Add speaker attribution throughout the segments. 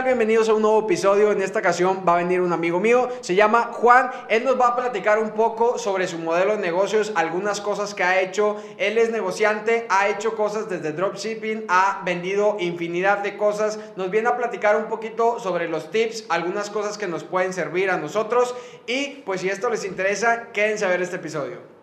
Speaker 1: Bienvenidos a un nuevo episodio. En esta ocasión va a venir un amigo mío, se llama Juan. Él nos va a platicar un poco sobre su modelo de negocios, algunas cosas que ha hecho. Él es negociante, ha hecho cosas desde dropshipping, ha vendido infinidad de cosas. Nos viene a platicar un poquito sobre los tips, algunas cosas que nos pueden servir a nosotros. Y pues si esto les interesa, quédense a ver este episodio.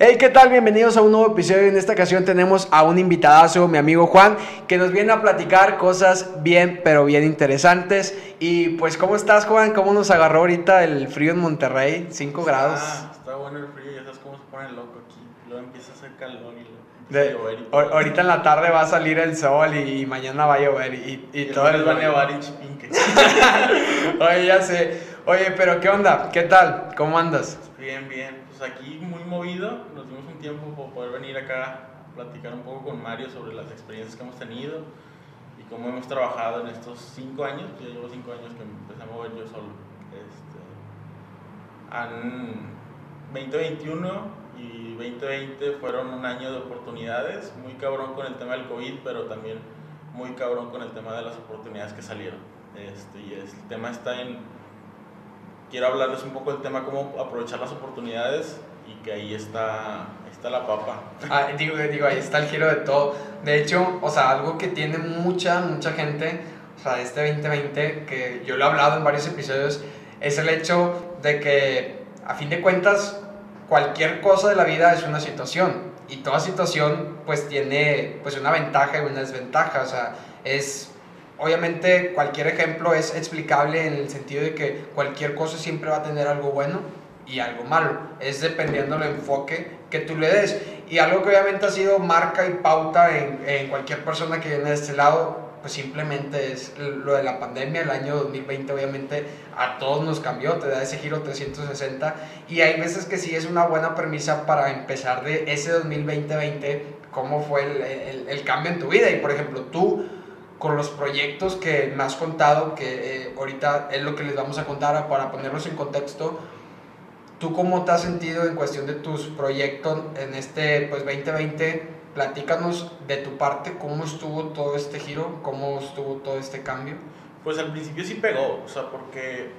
Speaker 1: Hey, ¿qué tal? Bienvenidos a un nuevo episodio. En esta ocasión tenemos a un invitadazo, mi amigo Juan, que nos viene a platicar cosas bien, pero bien interesantes. Y pues, ¿cómo estás, Juan? ¿Cómo nos agarró ahorita el frío en Monterrey? 5 grados.
Speaker 2: Ah, está bueno el frío, ya sabes cómo se pone loco aquí. Luego empieza a hacer calor y luego
Speaker 1: De-
Speaker 2: y
Speaker 1: ahorita en la tarde va a salir el sol y, mañana va a llover y, y
Speaker 2: Y
Speaker 1: todo el
Speaker 2: les va a nevar en Chipinque.
Speaker 1: Oye, ya sé. Oye, pero ¿qué onda? ¿Qué tal? ¿Cómo andas?
Speaker 2: bien, bien. Pues aquí muy movido. Nos dimos un tiempo para poder venir acá a platicar un poco con Mario sobre las experiencias que hemos tenido y cómo hemos trabajado en estos cinco años. Ya llevo cinco años que empecé a mover yo solo. Este, han 2021 y 2020 fueron un año de oportunidades, muy cabrón con el tema del COVID, pero también muy cabrón con el tema de las oportunidades que salieron. Este, y el tema está en, quiero hablarles un poco del tema cómo aprovechar las oportunidades y que ahí está, está la papa.
Speaker 1: Ah, digo, digo, ahí está el giro de todo. De hecho, o sea, algo que tiene mucha, mucha gente, o sea, este 2020, que yo lo he hablado en varios episodios, es el hecho de que, a fin de cuentas, cualquier cosa de la vida es una situación. Y toda situación, pues, tiene, pues, una ventaja y una desventaja. O sea, es... Obviamente cualquier ejemplo es explicable en el sentido de que cualquier cosa siempre va a tener algo bueno y algo malo. Es dependiendo del enfoque que tú le des. Y algo que obviamente ha sido marca y pauta en, cualquier persona que viene de este lado, pues simplemente es lo de la pandemia. El año 2020 obviamente a todos nos cambió, te da ese giro 360. Y hay veces que sí es una buena premisa para empezar de ese 2020-20, cómo fue el- el cambio en tu vida. Y por ejemplo, tú con los proyectos que me has contado, que eh, ahorita es lo que les vamos a contar para ponerlos en contexto, ¿Tú cómo te has sentido en cuestión de tus proyectos en este pues 2020? Platícanos de tu parte, cómo estuvo todo este giro, cómo estuvo todo este cambio.
Speaker 2: Pues al principio sí pegó, o sea, porque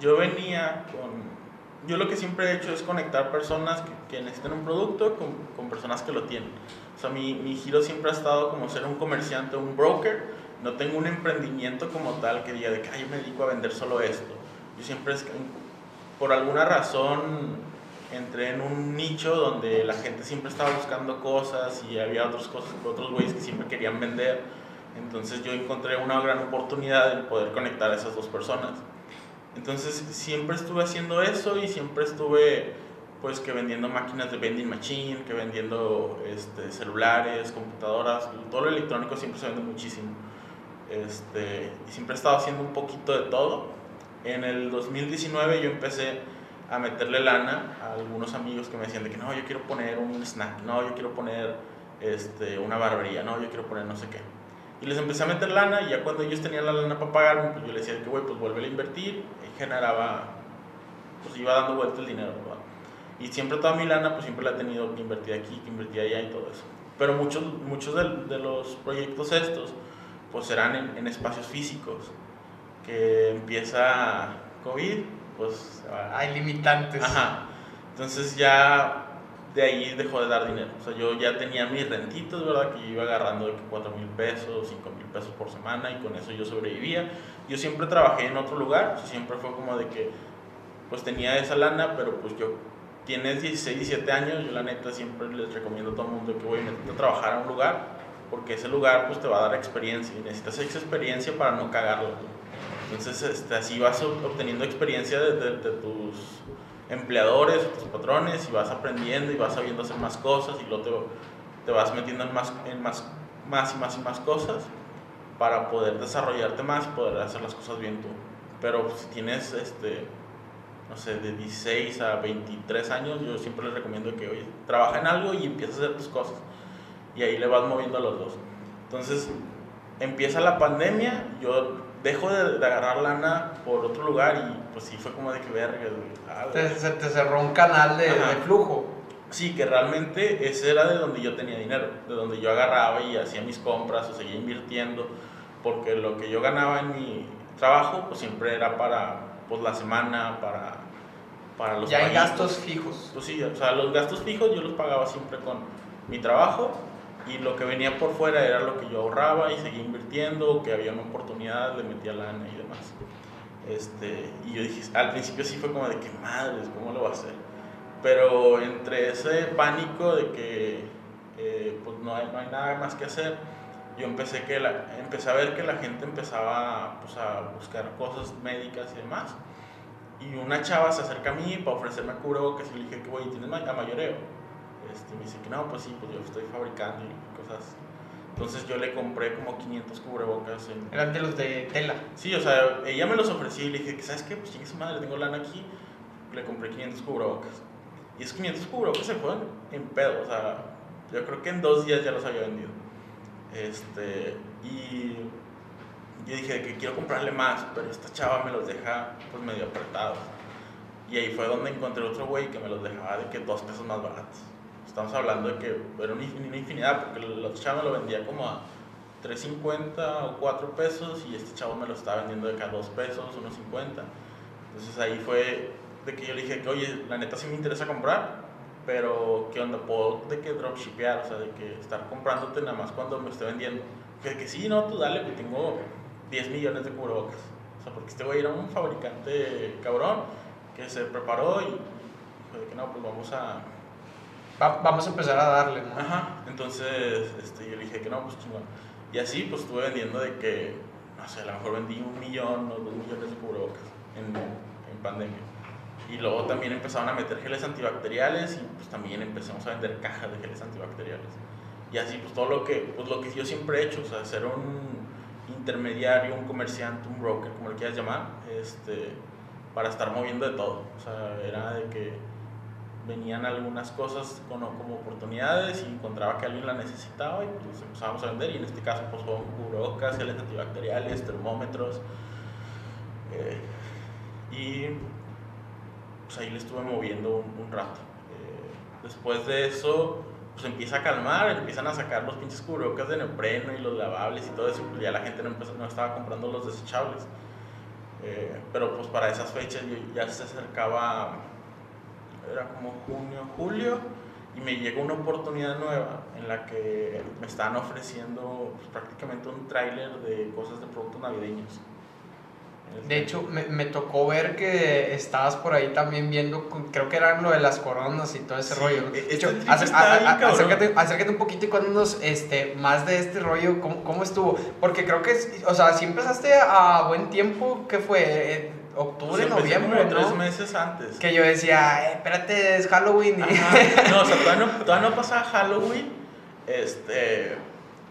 Speaker 2: yo venía con... Yo lo que siempre he hecho es conectar personas que, que necesitan un producto con, con personas que lo tienen. O sea, mi, mi giro siempre ha estado como ser un comerciante, un broker. No tengo un emprendimiento como tal que diga de que "Ay, yo me dedico a vender solo esto. Yo siempre, es, por alguna razón, entré en un nicho donde la gente siempre estaba buscando cosas y había otras cosas, otros güeyes que siempre querían vender. Entonces yo encontré una gran oportunidad en poder conectar a esas dos personas. Entonces siempre estuve haciendo eso y siempre estuve pues que vendiendo máquinas de vending machine, que vendiendo este, celulares, computadoras, todo lo electrónico siempre se vende muchísimo. Este, y siempre he estado haciendo un poquito de todo. En el 2019 yo empecé a meterle lana a algunos amigos que me decían de que no, yo quiero poner un snack, no, yo quiero poner este, una barbería, no, yo quiero poner no sé qué. Y les empecé a meter lana y ya cuando ellos tenían la lana para pagarme, pues yo les decía que, güey, pues vuelve a invertir y generaba, pues iba dando vuelta el dinero, ¿verdad? Y siempre toda mi lana, pues siempre la he tenido que invertir aquí, que invertir allá y todo eso. Pero muchos, muchos de, de los proyectos estos, pues serán en, en espacios físicos, que empieza COVID, pues
Speaker 1: Hay limitantes.
Speaker 2: Ajá. Entonces ya de ahí dejó de dar dinero. O sea, yo ya tenía mis rentitos, ¿verdad? Que yo iba agarrando de que 4 mil pesos, 5 mil pesos por semana y con eso yo sobrevivía. Yo siempre trabajé en otro lugar, o sea, siempre fue como de que pues tenía esa lana, pero pues yo tienes 16, 17 años, yo la neta siempre les recomiendo a todo el mundo que voy a trabajar a un lugar, porque ese lugar pues te va a dar experiencia y necesitas esa experiencia para no cagarlo. Entonces este, así vas ob- obteniendo experiencia de, de- de tus empleadores, tus patrones y vas aprendiendo y vas sabiendo hacer más cosas y luego te, te vas metiendo en más, en más, más y más y más cosas para poder desarrollarte más y poder hacer las cosas bien tú. Pero si tienes, este, no sé, de 16 a 23 años, yo siempre les recomiendo que, oye, trabaja en algo y empieza a hacer tus cosas. Y ahí le vas moviendo a los dos. Entonces, empieza la pandemia, yo dejo de, de agarrar lana por otro lugar y pues sí fue como de que verga. Ah.
Speaker 1: Te- se te cerró un canal de, de flujo.
Speaker 2: Sí, que realmente ese era de donde yo tenía dinero, de donde yo agarraba y hacía mis compras o seguía invirtiendo. porque lo que yo ganaba en mi trabajo, pues siempre era para pues, la semana, para, para los
Speaker 1: Ya hay gastos fijos.
Speaker 2: Pues sí, o sea, los gastos fijos yo los pagaba siempre con mi trabajo y lo que venía por fuera era lo que yo ahorraba y seguía invirtiendo, que había una oportunidad, le metía lana y demás. Este, y yo dije, al principio sí fue como de que madres, ¿cómo lo va a hacer? Pero entre ese pánico de que eh, pues no hay, no hay nada más que hacer, yo empecé, que la, empecé a ver que la gente empezaba pues, a buscar cosas médicas y demás. Y una chava se acerca a mí para ofrecerme cubrebocas y le dije que, güey, ¿tienes a mayoreo? Este, me dice que no, pues sí, pues yo estoy fabricando y cosas. Entonces yo le compré como 500 cubrebocas en,
Speaker 1: Eran de los de tela.
Speaker 2: Sí, o sea, ella me los ofreció y le dije que, ¿sabes qué? Pues chingue su madre, tengo lana aquí. Le compré 500 cubrebocas. Y esos 500 cubrebocas se fueron en pedo, o sea, yo creo que en dos días ya los había vendido. Este, y yo dije que quiero comprarle más, pero esta chava me los deja pues medio apretados. Y ahí fue donde encontré otro güey que me los dejaba de que dos pesos más baratos. Estamos hablando de que era una infin- una infinidad, porque chava me lo vendía como a 3.50 o 4 pesos y este chavo me lo estaba vendiendo de cada 2 pesos, unos 50. Entonces ahí fue de que yo le dije que, oye, la neta sí me interesa comprar, pero ¿qué onda? ¿Puedo de que dropshipear? O sea, de que estar comprándote nada más cuando me esté vendiendo. Que, que sí, no, tú dale, que tengo 10 millones de cubrebocas. O sea, porque este güey era un fabricante cabrón que se preparó y dijo de que no, pues vamos a,
Speaker 1: Va- vamos a empezar a darle, ¿no?
Speaker 2: Ajá, entonces este, yo dije que no, pues chingón. Y así pues estuve vendiendo de que, no sé, a lo mejor vendí un millón o dos millones de cubrebocas en, en pandemia. Y luego también empezaron a meter geles antibacteriales y pues también empezamos a vender cajas de geles antibacteriales. Y así pues todo lo que, pues lo que yo siempre he hecho, o sea, ser un intermediario, un comerciante, un broker, como le quieras llamar, este, para estar moviendo de todo. O sea, era de que venían algunas cosas como, como oportunidades y encontraba que alguien la necesitaba y pues empezábamos a vender y en este caso pues fueron cubrebocas, geles antibacteriales, termómetros eh, y pues ahí le estuve moviendo un, un rato. Eh, después de eso pues empieza a calmar, empiezan a sacar los pinches cubrebocas de neopreno y los lavables y todo eso, pues ya la gente no, empezó, no estaba comprando los desechables. Eh, pero pues para esas fechas ya se acercaba era como junio, julio, y me llegó una oportunidad nueva en la que me estaban ofreciendo pues, prácticamente un tráiler de cosas de productos navideños.
Speaker 1: De hecho, me, me tocó ver que estabas por ahí también viendo, creo que eran lo de las coronas y todo ese
Speaker 2: Sí,
Speaker 1: rollo. ¿no?
Speaker 2: e-
Speaker 1: De hecho,
Speaker 2: este
Speaker 1: acer-
Speaker 2: está
Speaker 1: a- a-
Speaker 2: bien
Speaker 1: acércate, acércate un poquito y cuéntanos este, más de este rollo, ¿cómo, cómo estuvo? Porque creo que, o sea, si empezaste a buen tiempo, ¿qué fue? ¿Octubre,
Speaker 2: Pues empecé
Speaker 1: noviembre,
Speaker 2: como tres
Speaker 1: no?
Speaker 2: meses antes.
Speaker 1: Que yo decía, eh, espérate, es Halloween.
Speaker 2: Ajá. No, o sea, todavía no, todavía no pasaba Halloween. Este.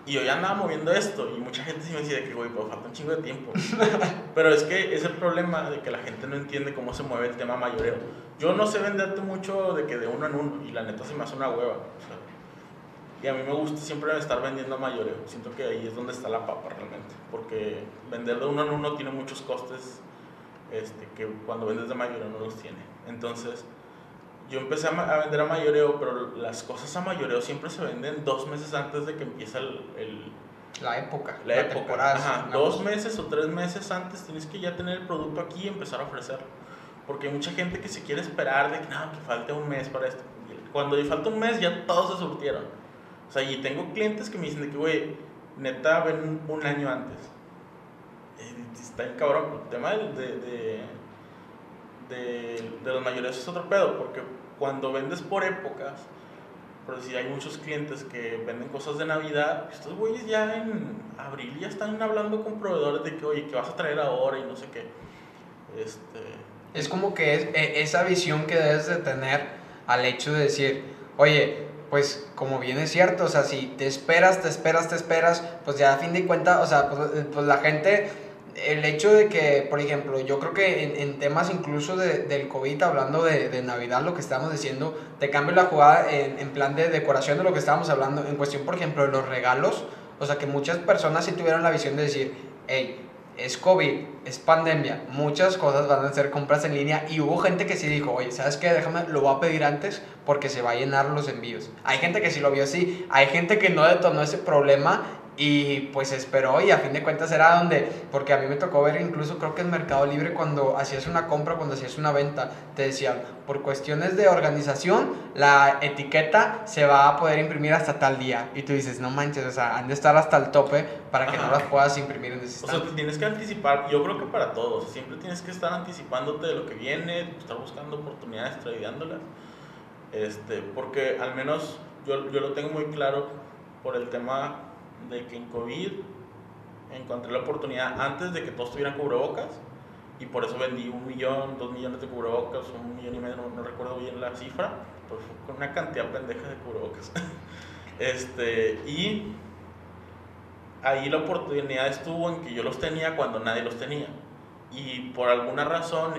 Speaker 2: Y yo ya andaba moviendo esto. Y mucha gente sí me decía de que, güey, pero falta un chingo de tiempo. Pero es que es el problema de que la gente no entiende cómo se mueve el tema mayoreo. Yo no sé venderte mucho de que de uno en uno. Y la neta se me hace una hueva. o sea, y a mí me gusta siempre estar vendiendo a mayoreo. Siento que ahí es donde está la papa realmente. Porque vender de uno en uno tiene muchos costes este, que cuando vendes de mayoreo no los tiene. Entonces, yo empecé a, vender a mayoreo, pero las cosas a mayoreo siempre se venden dos meses antes de que empiece el, el-
Speaker 1: La época,
Speaker 2: la, época.
Speaker 1: temporada.
Speaker 2: Ajá, dos meses o tres meses antes tienes que ya tener el producto aquí y empezar a ofrecerlo. Porque hay mucha gente que se quiere esperar de que, no, que falte un mes para esto. Cuando le falta un mes ya todos se surtieron. O sea, y tengo clientes que me dicen de que, güey, neta, ven un año antes. Está bien cabrón. El tema de, de, de, de los mayores es otro pedo, porque cuando vendes por épocas, por decir, hay muchos clientes que venden cosas de Navidad, estos güeyes ya en abril ya están hablando con proveedores de que, oye, que vas a traer ahora y no sé qué. Este,
Speaker 1: Es como que es eh, esa visión que debes de tener al hecho de decir, oye, pues como bien es cierto, o sea, si te esperas, te esperas, te esperas, pues ya a fin de cuentas, o sea, pues, eh, pues la gente, el hecho de que, por ejemplo, yo creo que en, en temas incluso de- del COVID, hablando de, de Navidad, lo que estamos diciendo, te cambio la jugada en, en plan de decoración de lo que estábamos hablando, en cuestión, por ejemplo, de los regalos, o sea, que muchas personas sí tuvieron la visión de decir, hey, es COVID, es pandemia, muchas cosas van a ser compras en línea y hubo gente que sí dijo, oye, ¿sabes qué? Déjame, lo voy a pedir antes porque se va a llenar los envíos. Hay gente que sí lo vio así, hay gente que no detonó ese problema y pues esperó y a fin de cuentas era donde, porque a mí me tocó ver incluso creo que en Mercado Libre cuando hacías una compra, cuando hacías una venta, te decían, por cuestiones de organización, la etiqueta se va a poder imprimir hasta tal día. Y tú dices, no manches, o sea, han de estar hasta el tope para que no las puedas imprimir en ese
Speaker 2: O sea, tienes que anticipar, yo creo que para todos, siempre tienes que estar anticipándote de lo que viene, estar buscando oportunidades, tradeándolas. Este, porque al menos yo, yo lo tengo muy claro por el tema de que en COVID encontré la oportunidad antes de que todos tuvieran cubrebocas y por eso vendí un millón, dos millones de cubrebocas, un millón y medio, no, recuerdo bien la cifra, pero fue con una cantidad pendeja de cubrebocas. este, y ahí la oportunidad estuvo en que yo los tenía cuando nadie los tenía. Y por alguna razón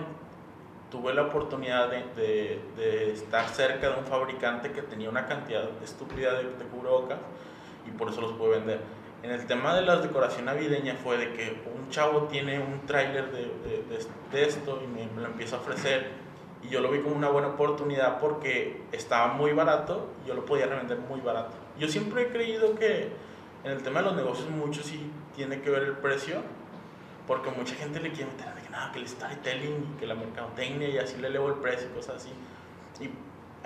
Speaker 2: tuve la oportunidad de, de, estar cerca de un fabricante que tenía una cantidad estúpida de, de cubrebocas y por eso los pude vender. En el tema de la decoración navideña fue de que un chavo tiene un tráiler de, de, esto y me, lo empieza a ofrecer y yo lo vi como una buena oportunidad porque estaba muy barato y yo lo podía revender muy barato. Yo siempre he creído que en el tema de los negocios mucho sí tiene que ver el precio porque mucha gente le quiere meter de que nada, que el storytelling y que la mercadotecnia y así le elevo el precio y cosas así. Y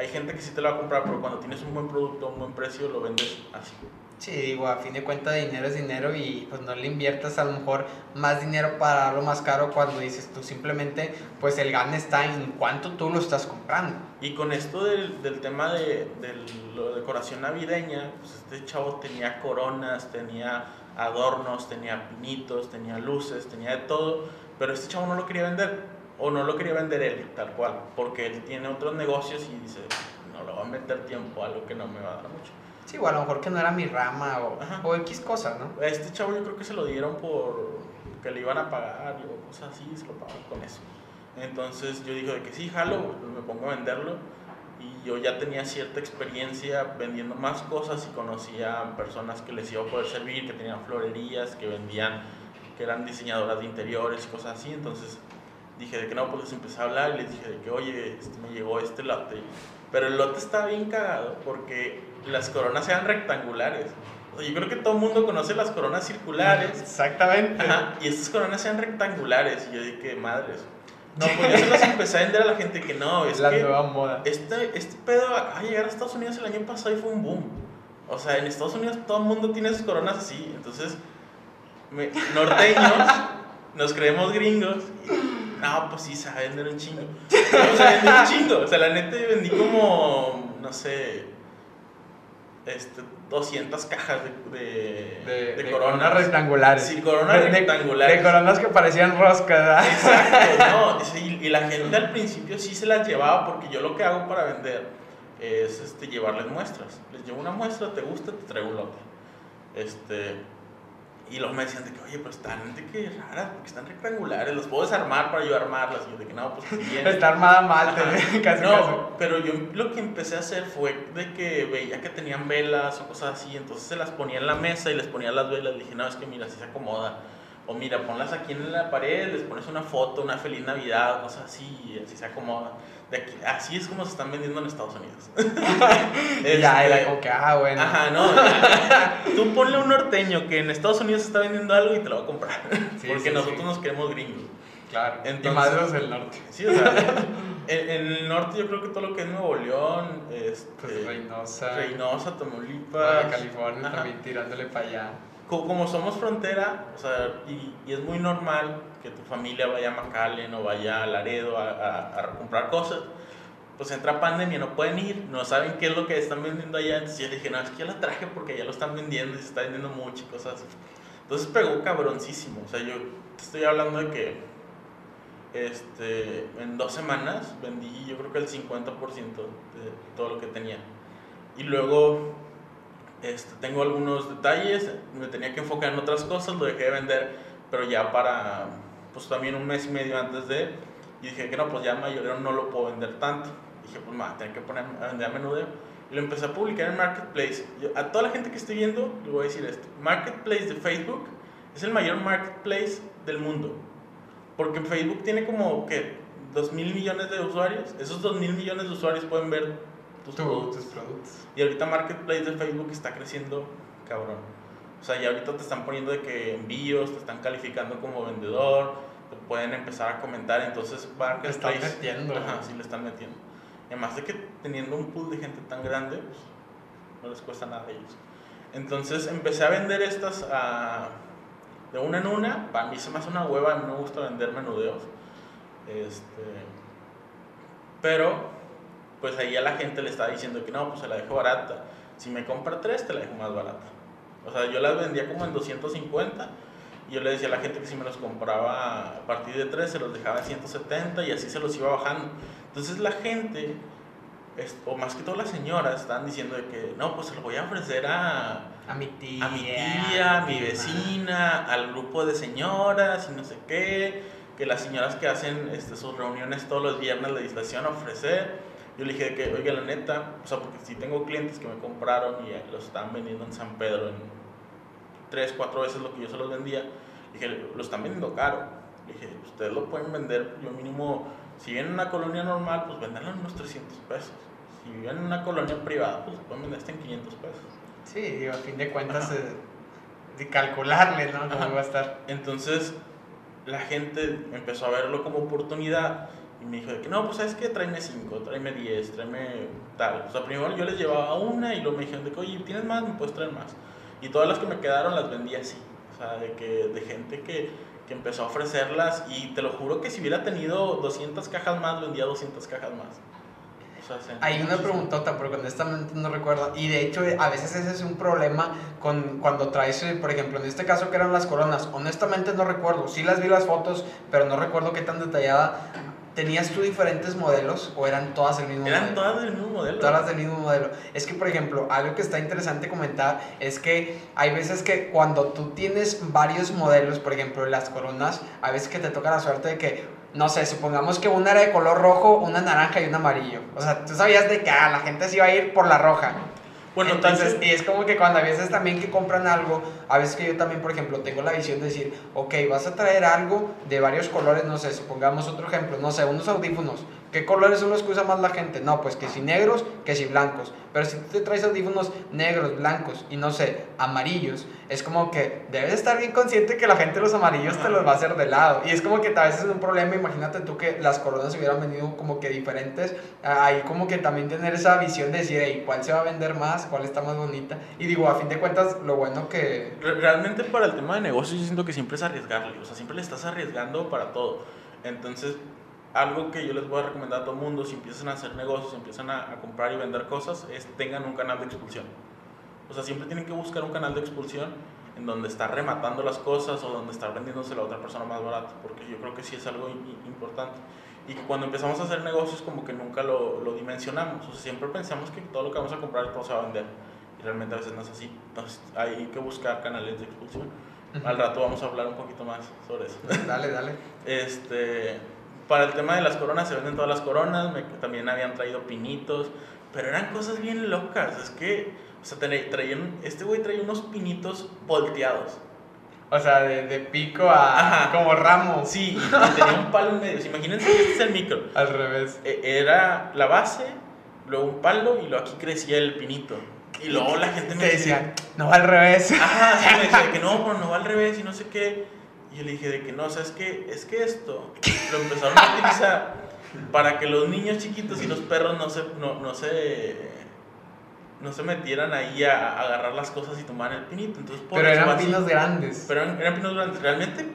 Speaker 2: hay gente que sí te lo va a comprar, pero cuando tienes un buen producto, un buen precio, lo vendes así.
Speaker 1: Sí, digo, a fin de cuentas dinero es dinero y pues no le inviertas a lo mejor más dinero para darlo más caro cuando dices tú simplemente pues el gane está en cuánto tú lo estás comprando.
Speaker 2: Y con esto del, del tema de, de la decoración navideña, pues este chavo tenía coronas, tenía adornos, tenía pinitos, tenía luces, tenía de todo, pero este chavo no lo quería vender o no lo quería vender él tal cual, porque él tiene otros negocios y dice, no lo va a meter tiempo algo que no me va a dar mucho.
Speaker 1: Sí, o a lo mejor que no era mi rama o, o X cosas, ¿no?
Speaker 2: este chavo yo creo que se lo dieron por que le iban a pagar o cosas así, se lo pagaron con eso. Entonces yo dije de que sí, jalo, me pongo a venderlo. Y yo ya tenía cierta experiencia vendiendo más cosas y conocía personas que les iba a poder servir, que tenían florerías, que vendían, que eran diseñadoras de interiores y cosas así. Entonces dije de que no, pues les empecé a hablar y les dije de que, oye, este, me llegó este lote. Pero el lote está bien cagado porque las coronas sean rectangulares. yo creo que todo el mundo conoce las coronas circulares.
Speaker 1: Exactamente.
Speaker 2: y estas coronas sean rectangulares. Y yo dije, madres. No, pues yo se las empecé a vender a la gente que no, es
Speaker 1: la
Speaker 2: que
Speaker 1: nueva moda.
Speaker 2: Este, este pedo de llegar a Estados Unidos el año pasado y fue un boom. O sea, en Estados Unidos todo el mundo tiene sus coronas así. Entonces, norteños, nos creemos gringos. no, pues sí, se va a vender un chingo. No, se vender un chingo. O sea, la neta vendí como, no sé, este, 200 cajas de,
Speaker 1: de, de, coronas, rectangulares.
Speaker 2: Sí, coronas rectangulares.
Speaker 1: De coronas que parecían roscas.
Speaker 2: Exacto, no. Y, la gente al principio sí se las llevaba porque yo lo que hago para vender es este, llevarles muestras. Les llevo una muestra, te gusta, te traigo un lote. Este, y luego me decían de que, oye, pero están de que raras, porque están rectangulares, los puedo desarmar para yo armarlas. Y yo de que no, pues bien.
Speaker 1: Está armada mal, casi
Speaker 2: No, pero yo lo que empecé a hacer fue de que veía que tenían velas o cosas así, entonces se las ponía en la mesa y les ponía las velas. Le dije, no, es que mira, así se acomoda. O mira, ponlas aquí en la pared, les pones una foto, una feliz Navidad, cosas así, y así se acomoda. De aquí, así es como se están vendiendo en Estados Unidos.
Speaker 1: ya, era este, como que, ah, bueno.
Speaker 2: Ajá, no. tú ponle un norteño que en Estados Unidos está vendiendo algo y te lo va a comprar. porque nosotros nos queremos gringos.
Speaker 1: Claro. Entonces, y del norte.
Speaker 2: Sí, o sea, en, el norte yo creo que todo lo que es Nuevo León, este,
Speaker 1: pues Reynosa,
Speaker 2: Reynosa, Tamaulipas,
Speaker 1: California también tirándole para allá
Speaker 2: como somos frontera, o sea, y, y, es muy normal que tu familia vaya a McAllen o vaya a Laredo a, a, comprar cosas, pues entra pandemia, no pueden ir, no saben qué es lo que están vendiendo allá. Entonces yo dije, no, es que yo la traje porque ya lo están vendiendo y se está vendiendo mucho y cosas así. Entonces pegó cabroncísimo. O sea, yo te estoy hablando de que este, en dos semanas vendí yo creo que el 50% de todo lo que tenía. Y luego este, tengo algunos detalles, me tenía que enfocar en otras cosas, lo dejé de vender, pero ya para, pues también un mes y medio antes de, y dije que no, pues ya mayorero no lo puedo vender tanto. Dije, pues más, tengo que poner a vender a menudo. Y lo empecé a publicar en Marketplace. a toda la gente que estoy viendo, le voy a decir esto. Marketplace de Facebook es el mayor marketplace del mundo. Porque Facebook tiene como que 2 mil millones de usuarios. Esos 2 mil millones de usuarios pueden ver
Speaker 1: tus, productos.
Speaker 2: Y ahorita Marketplace de Facebook está creciendo cabrón. O sea, ya ahorita te están poniendo de que envíos, te están calificando como vendedor, te pueden empezar a comentar, entonces
Speaker 1: Te están metiendo.
Speaker 2: Ajá, sí le están metiendo. Además de que teniendo un pool de gente tan grande, pues no les cuesta nada a ellos. Entonces empecé a vender estas a, de una en una. Para mí se me hace una hueva, a mí no me gusta vender menudeos. Este, pero, pues ahí a la gente le estaba diciendo que no, pues se la dejo barata. Si me compra tres, te la dejo más barata. O sea, yo las vendía como en 250 y yo le decía a la gente que si me los compraba a partir de tres, se los dejaba en 170 y así se los iba bajando. Entonces la gente, o más que todas las señoras, estaban diciendo de que no, pues se lo voy a ofrecer a,
Speaker 1: A mi tía.
Speaker 2: a mi tía, a mi vecina, al grupo de señoras y no sé qué, que las señoras que hacen este, sus reuniones todos los viernes de a ofrecer. Yo le dije que, oiga, la neta, o sea, porque si tengo clientes que me compraron y los están vendiendo en San Pedro en tres, cuatro veces lo que yo se los vendía, dije, lo están vendiendo caro. Le dije, ustedes lo pueden vender, yo mínimo, si viven en una colonia normal, pues venderlo en unos 300 pesos. Si viven en una colonia privada, pues lo pueden vender hasta en 500 pesos.
Speaker 1: Sí, digo, a fin de cuentas, eh, de calcularle, ¿no? Cómo va a estar.
Speaker 2: Entonces la gente empezó a verlo como oportunidad y me dijo de que no, pues sabes que tráeme 5, tráeme 10, tráeme tal. O sea, primero yo les llevaba una y luego me dijeron de que, oye, ¿tienes más? Me puedes traer más. Y todas las que me quedaron las vendí así. O sea, de, que, de gente que, que empezó a ofrecerlas y te lo juro que si hubiera tenido 200 cajas más, vendía 200 cajas más.
Speaker 1: Hay una preguntota, porque honestamente no recuerdo. Y de hecho, a veces ese es un problema con, cuando traes, eh, por ejemplo, en este caso que eran las coronas. Honestamente no recuerdo. Sí las vi las fotos, pero no recuerdo qué tan detallada. ¿Tenías tú diferentes modelos o eran todas el mismo
Speaker 2: Eran
Speaker 1: modelo?
Speaker 2: todas del mismo modelo.
Speaker 1: Todas del mismo modelo. Es que, por ejemplo, algo que está interesante comentar es que hay veces que cuando tú tienes varios modelos, por ejemplo, las coronas, a veces que te toca la suerte de que, no sé, supongamos que una era de color rojo, una naranja y un amarillo. O sea, tú sabías de que ah, la gente se iba a ir por la roja.
Speaker 2: Bueno,
Speaker 1: Entonces, y es como que cuando a veces también que compran algo, a veces que yo también, por ejemplo, tengo la visión de decir, ok, vas a traer algo de varios colores, no sé, supongamos otro ejemplo, no sé, unos audífonos. ¿Qué colores son los que usa más la gente? No, pues que si negros, que si blancos. Pero si tú te traes audífonos negros, blancos y no sé, amarillos, es como que debes estar bien consciente que la gente los amarillos te los va a hacer de lado. Y es como que a veces es un problema, imagínate tú que las coronas hubieran venido como que diferentes. ah, Ahí como que también tener esa visión de decir, hey, ¿cuál se va a vender más? ¿Cuál está más bonita? Y digo, a fin de cuentas, lo bueno que...
Speaker 2: Re- Realmente para el tema de negocios yo siento que siempre es arriesgarle, o sea, siempre le estás arriesgando para todo. Entonces, algo que yo les voy a recomendar a todo el mundo, si empiezan a hacer negocios, empiezan a, a comprar y vender cosas, es tengan un canal de expulsión. O sea, siempre tienen que buscar un canal de expulsión en donde está rematando las cosas o donde está vendiéndose a otra persona más barato, porque yo creo que sí es algo importante. Y que cuando empezamos a hacer negocios como que nunca lo, lo dimensionamos, o sea, siempre pensamos que todo lo que vamos a comprar todo se va a vender. Y realmente a veces no es así. Entonces hay que buscar canales de expulsión. Al rato vamos a hablar un poquito más sobre eso.
Speaker 1: Dale, dale.
Speaker 2: Este, para el tema de las coronas, se venden todas las coronas. me- también habían traído pinitos. Pero eran cosas bien locas. Es que, o sea, traían, traían- este güey traía unos pinitos volteados.
Speaker 1: O sea, de, de pico a...
Speaker 2: Ajá.
Speaker 1: como ramo.
Speaker 2: Sí, y, tenía un palo en medio. Imagínense que este es el micro.
Speaker 1: Al revés.
Speaker 2: E- Era la base, luego un palo y luego aquí crecía el pinito. Y luego la gente me
Speaker 1: decía, no, al revés.
Speaker 2: Ajá, sí, me decía de que no, pero no va al revés y no sé qué. Y le dije de que no, ¿sabes qué? Es que esto lo empezaron a utilizar para que los niños chiquitos y los perros no se, no, no se, no se metieran ahí a, a agarrar las cosas y tomaran el pinito. Entonces, por
Speaker 1: Pero eran
Speaker 2: así-
Speaker 1: pinos grandes.
Speaker 2: Pero eran, eran pinos grandes. Realmente,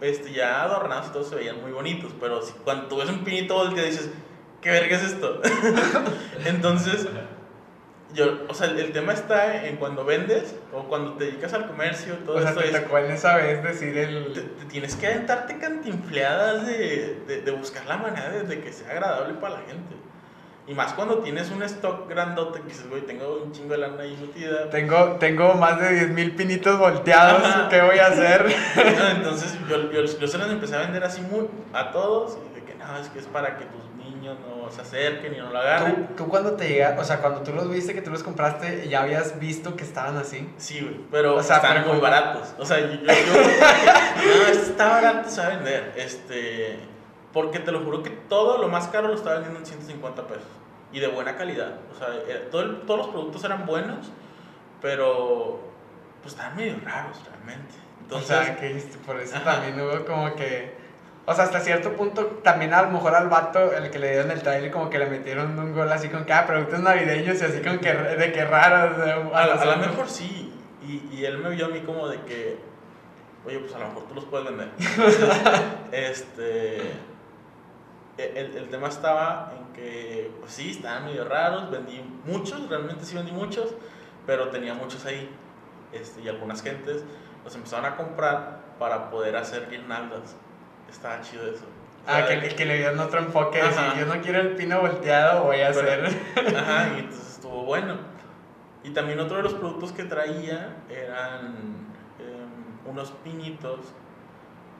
Speaker 2: este, ya adornados y todos se veían muy bonitos. Pero si, cuando tú ves un pinito volteado dices, ¿qué verga es esto? Entonces, yo, o sea, el, el tema está en cuando vendes o cuando te dedicas al comercio, todo
Speaker 1: o sea,
Speaker 2: esto
Speaker 1: te
Speaker 2: es.
Speaker 1: tocó en esa vez decir el...
Speaker 2: te tienes que aventarte cantinfleadas de, de, de buscar la manera de, de que sea agradable para la gente. Y más cuando tienes un stock grandote que dices, güey, tengo un chingo de lana ahí metida.
Speaker 1: Tengo, tengo más de 10.000 pinitos volteados,
Speaker 2: Ajá.
Speaker 1: ¿qué voy a hacer?
Speaker 2: Entonces yo, yo, yo se los empecé a vender así muy, a todos y de que no, es que es para que tus niños no se acerquen y no lo agarren.
Speaker 1: ¿Tú, tú cuando te llega, o sea, cuando tú los viste, que tú los compraste, ya habías visto que estaban así.
Speaker 2: Sí, güey, pero
Speaker 1: O sea,
Speaker 2: están
Speaker 1: pero
Speaker 2: muy
Speaker 1: como-
Speaker 2: baratos. O sea, yo, yo, yo no, está barato, se va a vender. Este, porque te lo juro que todo lo más caro lo estaba vendiendo en 150 pesos. Y de buena calidad. O sea, era- todo el- todos los productos eran buenos, pero pues estaban medio raros realmente.
Speaker 1: Entonces, o sea, que por eso también hubo como que o sea, hasta cierto punto, también a lo mejor al vato, el que le dieron el trailer, como que le metieron un gol así con cada ah, productos navideños y así como que de que raro.
Speaker 2: a, lo mejor sí. Y, y, él me vio a mí como de que, oye, pues a lo mejor tú los puedes vender. este. E, el, el, tema estaba en que, pues sí, estaban medio raros. Vendí muchos, realmente sí vendí muchos, pero tenía muchos ahí. Este, y algunas gentes los empezaron a comprar para poder hacer guirnaldas estaba chido eso.
Speaker 1: Ah, que, que, le dieron otro enfoque, yo no quiero el pino volteado, voy a hacer.
Speaker 2: Ajá, y entonces estuvo bueno. Y también otro de los productos que traía eran em, unos pinitos,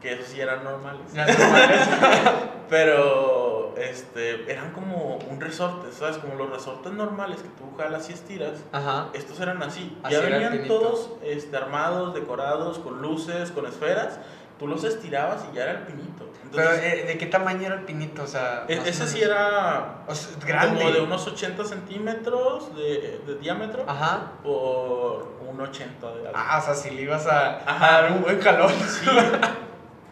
Speaker 2: que esos sí eran normales. normales. Pero este, eran como un resorte, ¿sabes? Como los resortes normales que tú jalas y estiras. Ajá. Estos eran así. ya venían todos este, armados, decorados, con luces, con esferas tú los estirabas y ya era el pinito.
Speaker 1: Pero, eh, ¿de qué tamaño era el pinito? O sea,
Speaker 2: e, ese sí era grande. Como de unos 80 centímetros de, de diámetro Ajá. por un 80 de
Speaker 1: alto. Ah, o sea, si le ibas a, dar un buen calor. Sí.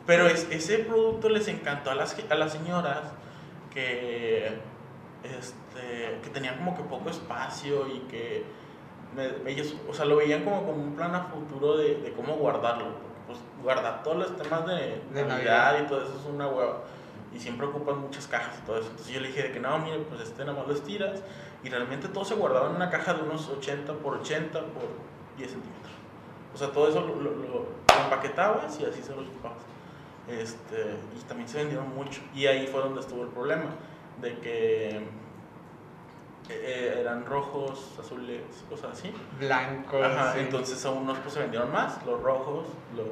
Speaker 2: Pero es, ese producto les encantó a las, a las señoras que, este, que tenían como que poco espacio y que ellos, o sea, lo veían como, como un plan a futuro de, de cómo guardarlo pues guarda todos los temas de, Navidad, y todo eso es una hueva. Y siempre ocupan muchas cajas y todo eso. Entonces yo le dije de que no, mire, pues este nada más lo estiras. Y realmente todo se guardaba en una caja de unos 80 por 80 por 10 centímetros. O sea, todo eso lo, lo, empaquetabas y así se lo ocupabas. Este, y también se vendieron mucho. Y ahí fue donde estuvo el problema. De que eh, eran rojos, azules, cosas así.
Speaker 1: Blancos.
Speaker 2: entonces a unos pues se vendieron más, los rojos, los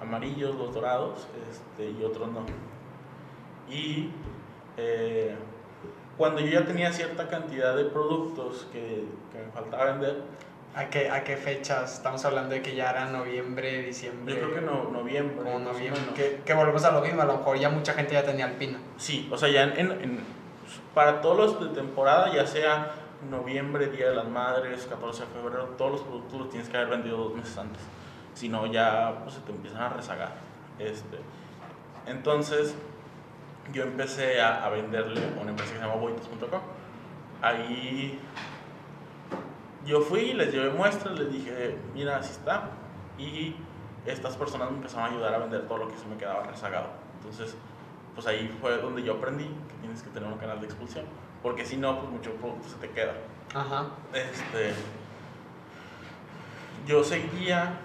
Speaker 2: amarillos, los dorados, este, y otros no. Y eh, cuando yo ya tenía cierta cantidad de productos que, que me faltaba vender,
Speaker 1: ¿A qué, ¿A qué fechas? Estamos hablando de que ya era noviembre, diciembre.
Speaker 2: Yo creo que no, noviembre.
Speaker 1: Como noviembre. Que, que, volvemos a lo mismo, a lo mejor ya mucha gente ya tenía el pino.
Speaker 2: Sí, o sea, ya en, en para todos los de temporada, ya sea noviembre, Día de las Madres, 14 de febrero, todos los productos los tienes que haber vendido dos meses antes. Si no, ya pues, se te empiezan a rezagar. Este. Entonces, yo empecé a, a venderle a una empresa que se llama boitas.com. Ahí yo fui, les llevé muestras, les dije, mira, así está. Y estas personas me empezaron a ayudar a vender todo lo que se me quedaba rezagado. Entonces, pues ahí fue donde yo aprendí que tienes que tener un canal de expulsión, porque si no, pues mucho producto se te queda. Ajá. Este, yo seguía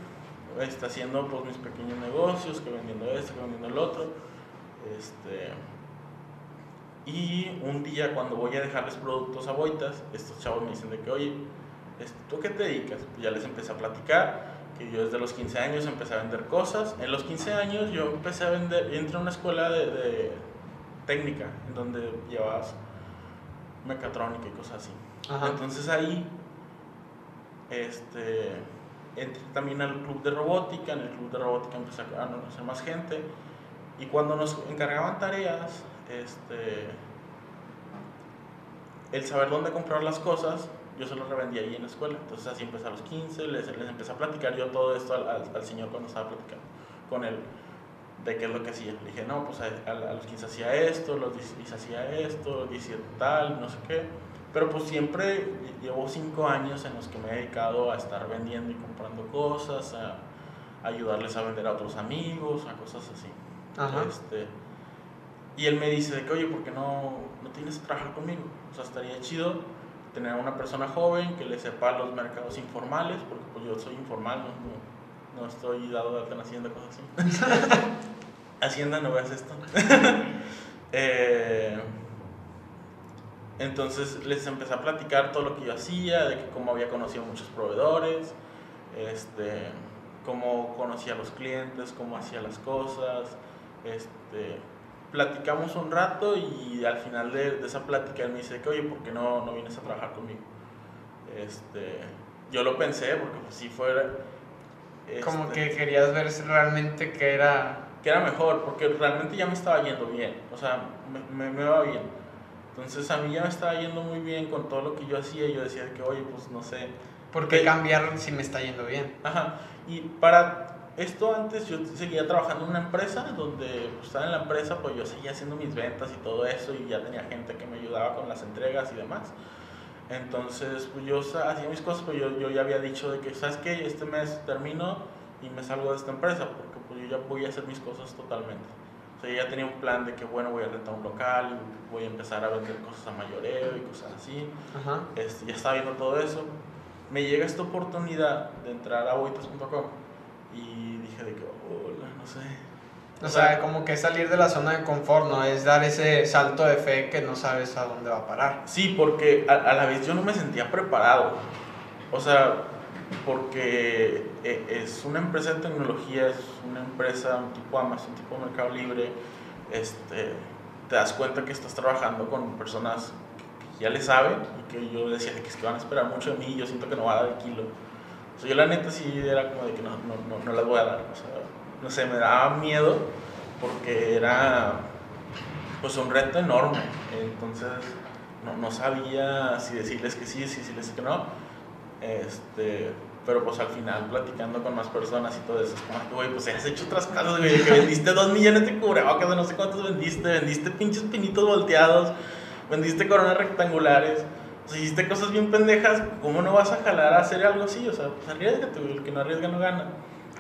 Speaker 2: este, haciendo pues mis pequeños negocios, que vendiendo esto, que vendiendo el otro. Este, y un día cuando voy a dejarles productos a Boitas, estos chavos me dicen de que, oye, este, ¿tú qué te dedicas? Pues ya les empecé a platicar que yo desde los 15 años empecé a vender cosas. En los 15 años yo empecé a vender, entré a una escuela de, técnica, en donde llevas mecatrónica y cosas así. Entonces ahí este, entré también al club de robótica, en el club de robótica empecé a conocer más gente y cuando nos encargaban tareas, este, el saber dónde comprar las cosas yo se los revendía ahí en la escuela. Entonces así empecé a los 15, les, les empecé a platicar yo todo esto al, al, señor cuando estaba platicando con él de qué es lo que hacía. Le dije, no, pues a, a los 15 hacía esto, los 16 hacía esto, los 17 tal, no sé qué. Pero pues siempre llevo 5 años en los que me he dedicado a estar vendiendo y comprando cosas, a, ayudarles a vender a otros amigos, a cosas así. Ajá. Este, y él me dice de que, oye, ¿por qué no, no tienes que trabajar conmigo? O sea, estaría chido tener una persona joven que le sepa los mercados informales, porque pues yo soy informal, no, no, estoy dado de alta en Hacienda, cosas así. Hacienda, no veas esto. eh, entonces les empecé a platicar todo lo que yo hacía, de que cómo había conocido muchos proveedores, este, cómo conocía a los clientes, cómo hacía las cosas, este, platicamos un rato y al final de, esa plática él me dice que, oye, ¿por qué no, no vienes a trabajar conmigo? Este, yo lo pensé porque pues si fuera...
Speaker 1: Como este, que querías ver si realmente que era...
Speaker 2: Que era mejor, porque realmente ya me estaba yendo bien, o sea, me, me, va bien. Entonces a mí ya me estaba yendo muy bien con todo lo que yo hacía y yo decía que, oye, pues no sé,
Speaker 1: ¿Por qué cambiar si me está yendo bien?
Speaker 2: Ajá. Y para esto antes yo seguía trabajando en una empresa donde pues, estaba en la empresa, pues yo seguía haciendo mis ventas y todo eso y ya tenía gente que me ayudaba con las entregas y demás. Entonces, pues yo hacía mis cosas, pero yo, yo ya había dicho de que, ¿sabes qué? Este mes termino y me salgo de esta empresa porque pues yo ya voy a hacer mis cosas totalmente. O sea, yo ya tenía un plan de que, bueno, voy a rentar un local, voy a empezar a vender cosas a mayoreo y cosas así.
Speaker 1: Ajá.
Speaker 2: Este, ya estaba viendo todo eso. Me llega esta oportunidad de entrar a boitas.com y dije de que, hola, no sé.
Speaker 1: O sea, como que salir de la zona de confort, ¿no? Es dar ese salto de fe que no sabes a dónde va a parar.
Speaker 2: Sí, porque a, a la vez yo no me sentía preparado. O sea, porque eh, es una empresa de tecnología, es una empresa un tipo Amazon, tipo Mercado Libre. Este, te das cuenta que estás trabajando con personas que ya le saben y que yo decía de que es que van a esperar mucho de mí y yo siento que no va a dar el kilo. O yo la neta sí era como de que no, no, no, no las voy a dar. O sea, no sé, me daba miedo porque era pues un reto enorme. Entonces no, no sabía si decirles que sí, si decirles que no. Este, pero pues al final platicando con más personas y todo eso, es como que, güey, pues has hecho otras cosas, güey, que vendiste dos millones de cubrebocas, de no sé cuántos vendiste, vendiste pinches pinitos volteados, vendiste coronas rectangulares, o sea, hiciste cosas bien pendejas, ¿cómo no vas a jalar a hacer algo así? O sea, pues arriesgate, güey, el que no arriesga no gana.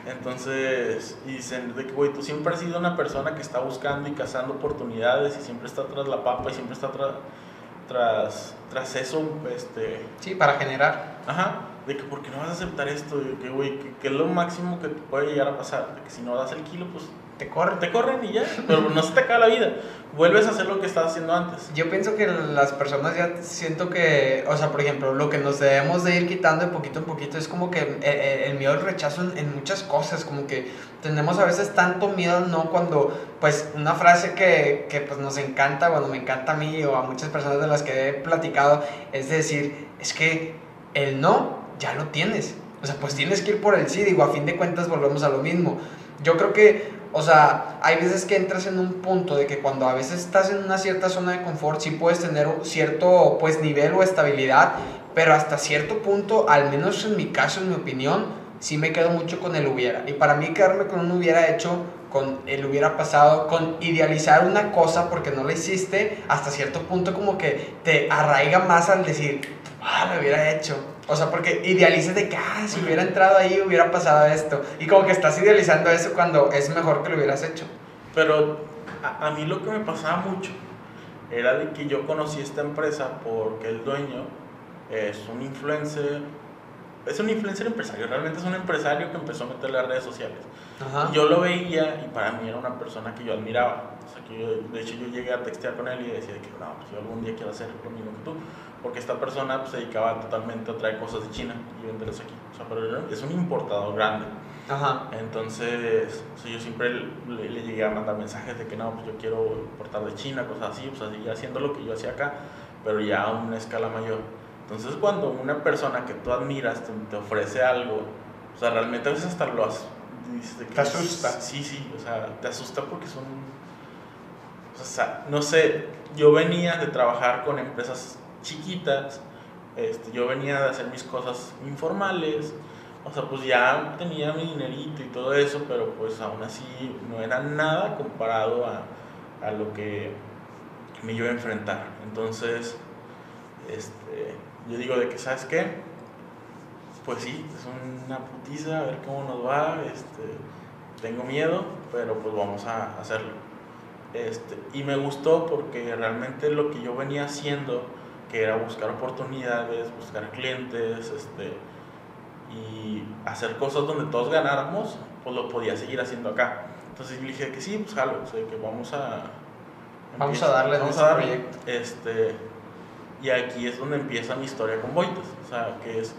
Speaker 2: Entonces, y dicen de que, güey, tú siempre has sido una persona que está buscando y cazando oportunidades y siempre está tras la papa y siempre está tra- tras, tras eso, este,
Speaker 1: Sí, para generar.
Speaker 2: Ajá, de que, ¿por qué no vas a aceptar esto? De que, güey, que, que es lo máximo que te puede llegar a pasar. De que si no das el kilo, pues
Speaker 1: Te corre.
Speaker 2: te corren y ya. Pero no se te acaba la vida. Vuelves a hacer lo que estabas haciendo antes.
Speaker 1: Yo pienso que las personas ya siento que, o sea, por ejemplo, lo que nos debemos de ir quitando de poquito en poquito es como que eh, eh, el, miedo al rechazo en, en muchas cosas, como que tenemos a veces tanto miedo, ¿no? Cuando, pues, una frase que, que pues nos encanta, bueno, me encanta a mí o a muchas personas de las que he platicado, es decir, es que el no ya lo tienes. O sea, pues tienes que ir por el sí, digo, a fin de cuentas volvemos a lo mismo. Yo creo que o sea, hay veces que entras en un punto de que cuando a veces estás en una cierta zona de confort, sí puedes tener un cierto pues nivel o estabilidad, pero hasta cierto punto, al menos en mi caso, en mi opinión, sí me quedo mucho con el hubiera. Y para mí quedarme con un hubiera hecho, con el hubiera pasado, con idealizar una cosa porque no la hiciste, hasta cierto punto como que te arraiga más al decir, ah, lo hubiera hecho. O sea, porque idealizas de que, ah, si hubiera entrado ahí hubiera pasado esto. Y como que estás idealizando eso cuando es mejor que lo hubieras hecho.
Speaker 2: Pero a, a mí lo que me pasaba mucho era de que yo conocí esta empresa porque el dueño es un influencer, es un influencer empresario, realmente es un empresario que empezó a meterle a redes sociales.
Speaker 1: Ajá.
Speaker 2: Yo lo veía y para mí era una persona que yo admiraba. O sea, que yo, de hecho yo llegué a textear con él y decía que no, pues yo algún día quiero hacer lo mismo que tú. Porque esta persona pues, se dedicaba totalmente a traer cosas de China y venderlas aquí. O sea, pero es un importador grande.
Speaker 1: Ajá.
Speaker 2: Entonces, o sea, yo siempre le, le llegué a mandar mensajes de que no, pues yo quiero importar de China, cosas así, pues así, haciendo lo que yo hacía acá, pero ya a una escala mayor. Entonces, cuando una persona que tú admiras te, te ofrece algo, o sea, realmente a veces hasta lo has,
Speaker 1: Te asusta.
Speaker 2: Sí, sí, o sea, te asusta porque son. O sea, no sé, yo venía de trabajar con empresas chiquitas, este, yo venía de hacer mis cosas informales, o sea, pues ya tenía mi dinerito y todo eso, pero pues aún así no era nada comparado a, a lo que me iba a enfrentar. Entonces, este, yo digo de que, ¿sabes qué? Pues sí, es una putiza, a ver cómo nos va, este, tengo miedo, pero pues vamos a hacerlo. Este, y me gustó porque realmente lo que yo venía haciendo, que era buscar oportunidades, buscar clientes, este, y hacer cosas donde todos ganáramos, pues lo podía seguir haciendo acá. Entonces yo dije que sí, pues jalo, o sea, que vamos a...
Speaker 1: Vamos a darle
Speaker 2: vamos
Speaker 1: ese
Speaker 2: a darle.
Speaker 1: proyecto.
Speaker 2: Este, y aquí es donde empieza mi historia con Boitas, o sea, que es...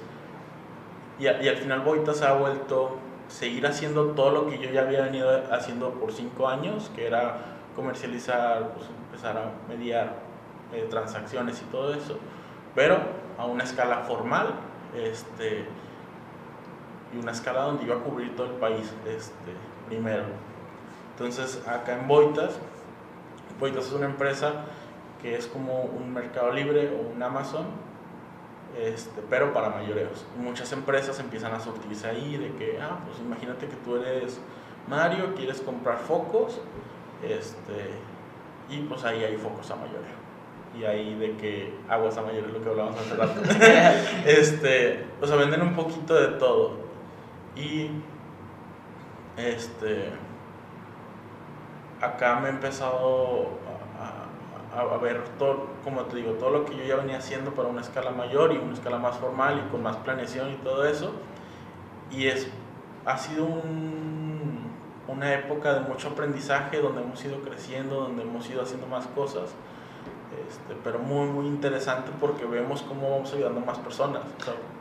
Speaker 2: Y, a- al final Boitas ha vuelto seguir haciendo todo lo que yo ya había venido haciendo por cinco años, que era comercializar, pues, empezar a mediar eh, transacciones y todo eso, pero a una escala formal, este, y una escala donde iba a cubrir todo el país, este, primero. Entonces, acá en Boitas, Boitas es una empresa que es como un Mercado Libre o un Amazon, este, pero para mayoreos. Muchas empresas empiezan a surtirse ahí de que, ah, pues imagínate que tú eres Mario, quieres comprar focos, este, y pues ahí hay focos a mayoreo. Y ahí de que aguas a mayoreo es lo que hablábamos hace rato. este, o sea, venden un poquito de todo. Y este, acá me he empezado a, a, ver todo, como te digo, todo lo que yo ya venía haciendo para una escala mayor y una escala más formal y con más planeación y todo eso. Y es, ha sido un, una época de mucho aprendizaje donde hemos ido creciendo, donde hemos ido haciendo más cosas este, pero muy, muy interesante porque vemos cómo vamos ayudando a más personas.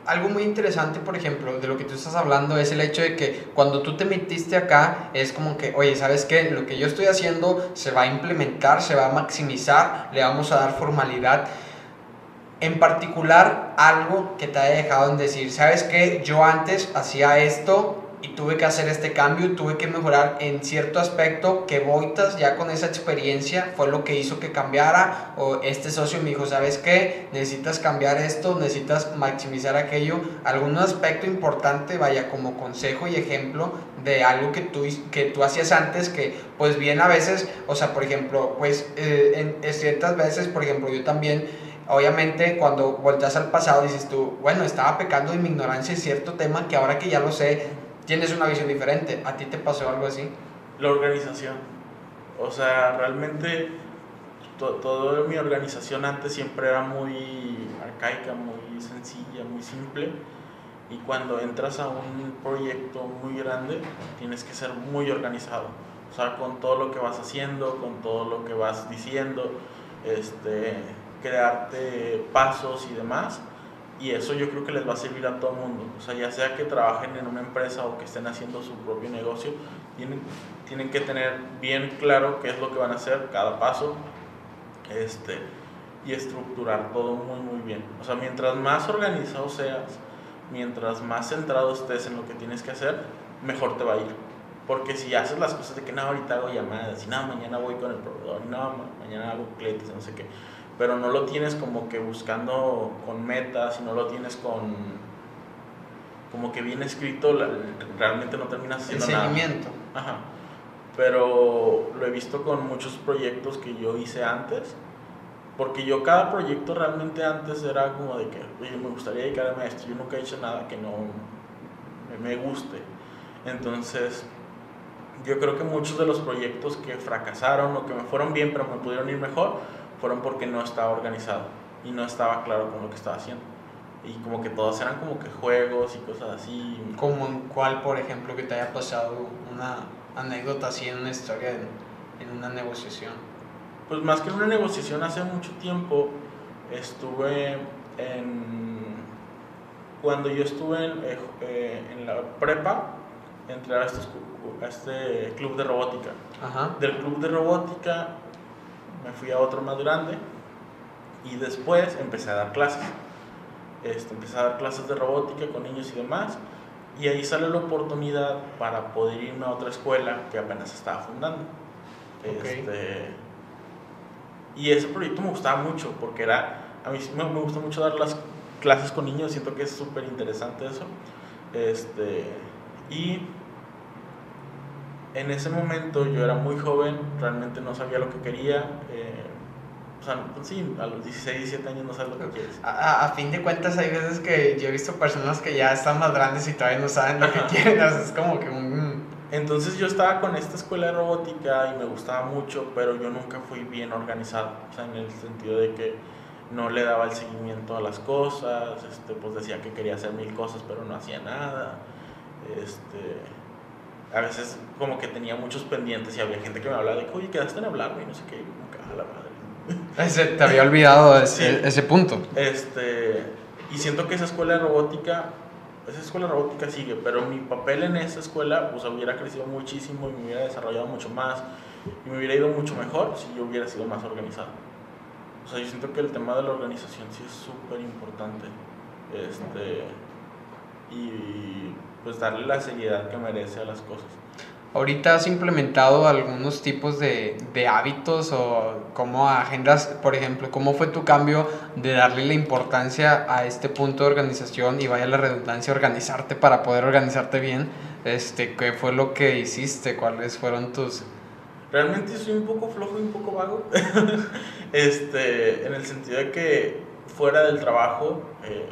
Speaker 1: Algo muy interesante, por ejemplo, de lo que tú estás hablando es el hecho de que cuando tú te metiste acá, es como que, oye, ¿sabes qué? Lo que yo estoy haciendo se va a implementar, se va a maximizar, le vamos a dar formalidad. En particular, algo que te haya dejado en decir, ¿sabes qué? Yo antes hacía esto y tuve que hacer este cambio, tuve que mejorar en cierto aspecto que Boitas ya con esa experiencia fue lo que hizo que cambiara o este socio me dijo, ¿sabes qué? Necesitas cambiar esto, necesitas maximizar aquello, algún aspecto importante, vaya como consejo y ejemplo de algo que tú, que tú hacías antes que pues bien a veces, o sea, por ejemplo, pues eh, en, ciertas veces, por ejemplo, yo también obviamente cuando volteas al pasado dices tú, bueno, estaba pecando de mi ignorancia en cierto tema que ahora que ya lo sé, tienes una visión diferente. ¿A ti te pasó algo así?
Speaker 2: La organización. O sea, realmente toda mi organización antes siempre era muy arcaica, muy sencilla, muy simple. Y cuando entras a un proyecto muy grande, tienes que ser muy organizado. O sea, con todo lo que vas haciendo, con todo lo que vas diciendo, este, crearte pasos y demás y eso yo creo que les va a servir a todo el mundo. O sea, ya sea que trabajen en una empresa o que estén haciendo su propio negocio, tienen, tienen que tener bien claro qué es lo que van a hacer, cada paso, este, y estructurar todo muy, muy bien. O sea, mientras más organizado seas, mientras más centrado estés en lo que tienes que hacer, mejor te va a ir. Porque si haces las cosas de que no, ahorita hago llamadas, y no, mañana voy con el proveedor, y no, mañana hago clientes, no sé qué pero no lo tienes como que buscando con metas y no lo tienes con como que bien escrito, realmente no terminas haciendo
Speaker 1: El seguimiento.
Speaker 2: Ajá. Pero lo he visto con muchos proyectos que yo hice antes, porque yo cada proyecto realmente antes era como de que, oye, me gustaría dedicarme a esto, yo nunca he hecho nada que no me guste. Entonces, yo creo que muchos de los proyectos que fracasaron o que me fueron bien, pero me pudieron ir mejor, fueron porque no estaba organizado y no estaba claro con lo que estaba haciendo. Y como que todos eran como que juegos y cosas así.
Speaker 1: ¿Como en cuál, por ejemplo, que te haya pasado una anécdota así en una historia, en, una negociación?
Speaker 2: Pues más que una negociación, hace mucho tiempo estuve en... Cuando yo estuve en, eh, eh, en la prepa, entré a, a este club de robótica. Ajá. Del club de robótica me fui a otro más grande y después empecé a dar clases. Este, empecé a dar clases de robótica con niños y demás y ahí sale la oportunidad para poder irme a otra escuela que apenas estaba fundando. Este, y ese proyecto me gustaba mucho porque era, a mí me, me gusta mucho dar las clases con niños, siento que es súper interesante eso. Este, y en ese momento yo era muy joven, realmente no sabía lo que quería. Eh, o sea, pues sí, a los 16, 17 años no sabes lo que quieres.
Speaker 1: A, fin de cuentas, hay veces que yo he visto personas que ya están más grandes y todavía no saben lo que quieren. es como que un.
Speaker 2: Entonces yo estaba con esta escuela de robótica y me gustaba mucho, pero yo nunca fui bien organizado. O sea, en el sentido de que no le daba el seguimiento a las cosas, este, pues decía que quería hacer mil cosas, pero no hacía nada. Este a veces como que tenía muchos pendientes y había gente que me hablaba de que, oye, quedaste en hablarme y no sé qué, a la madre.
Speaker 1: Ese, te había olvidado ese, ese punto.
Speaker 2: Este, y siento que esa escuela de robótica, esa escuela de robótica sigue, pero mi papel en esa escuela pues hubiera crecido muchísimo y me hubiera desarrollado mucho más y me hubiera ido mucho mejor si yo hubiera sido más organizado. O sea, yo siento que el tema de la organización sí es súper importante. Este, y pues darle la seriedad que merece a las cosas.
Speaker 1: ahorita has implementado algunos tipos de, de hábitos o como agendas, por ejemplo, ¿cómo fue tu cambio de darle la importancia a este punto de organización y vaya la redundancia, organizarte para poder organizarte bien? Este, ¿Qué fue lo que hiciste? ¿Cuáles fueron tus...?
Speaker 2: Realmente soy un poco flojo y un poco vago, este, en el sentido de que fuera del trabajo, eh,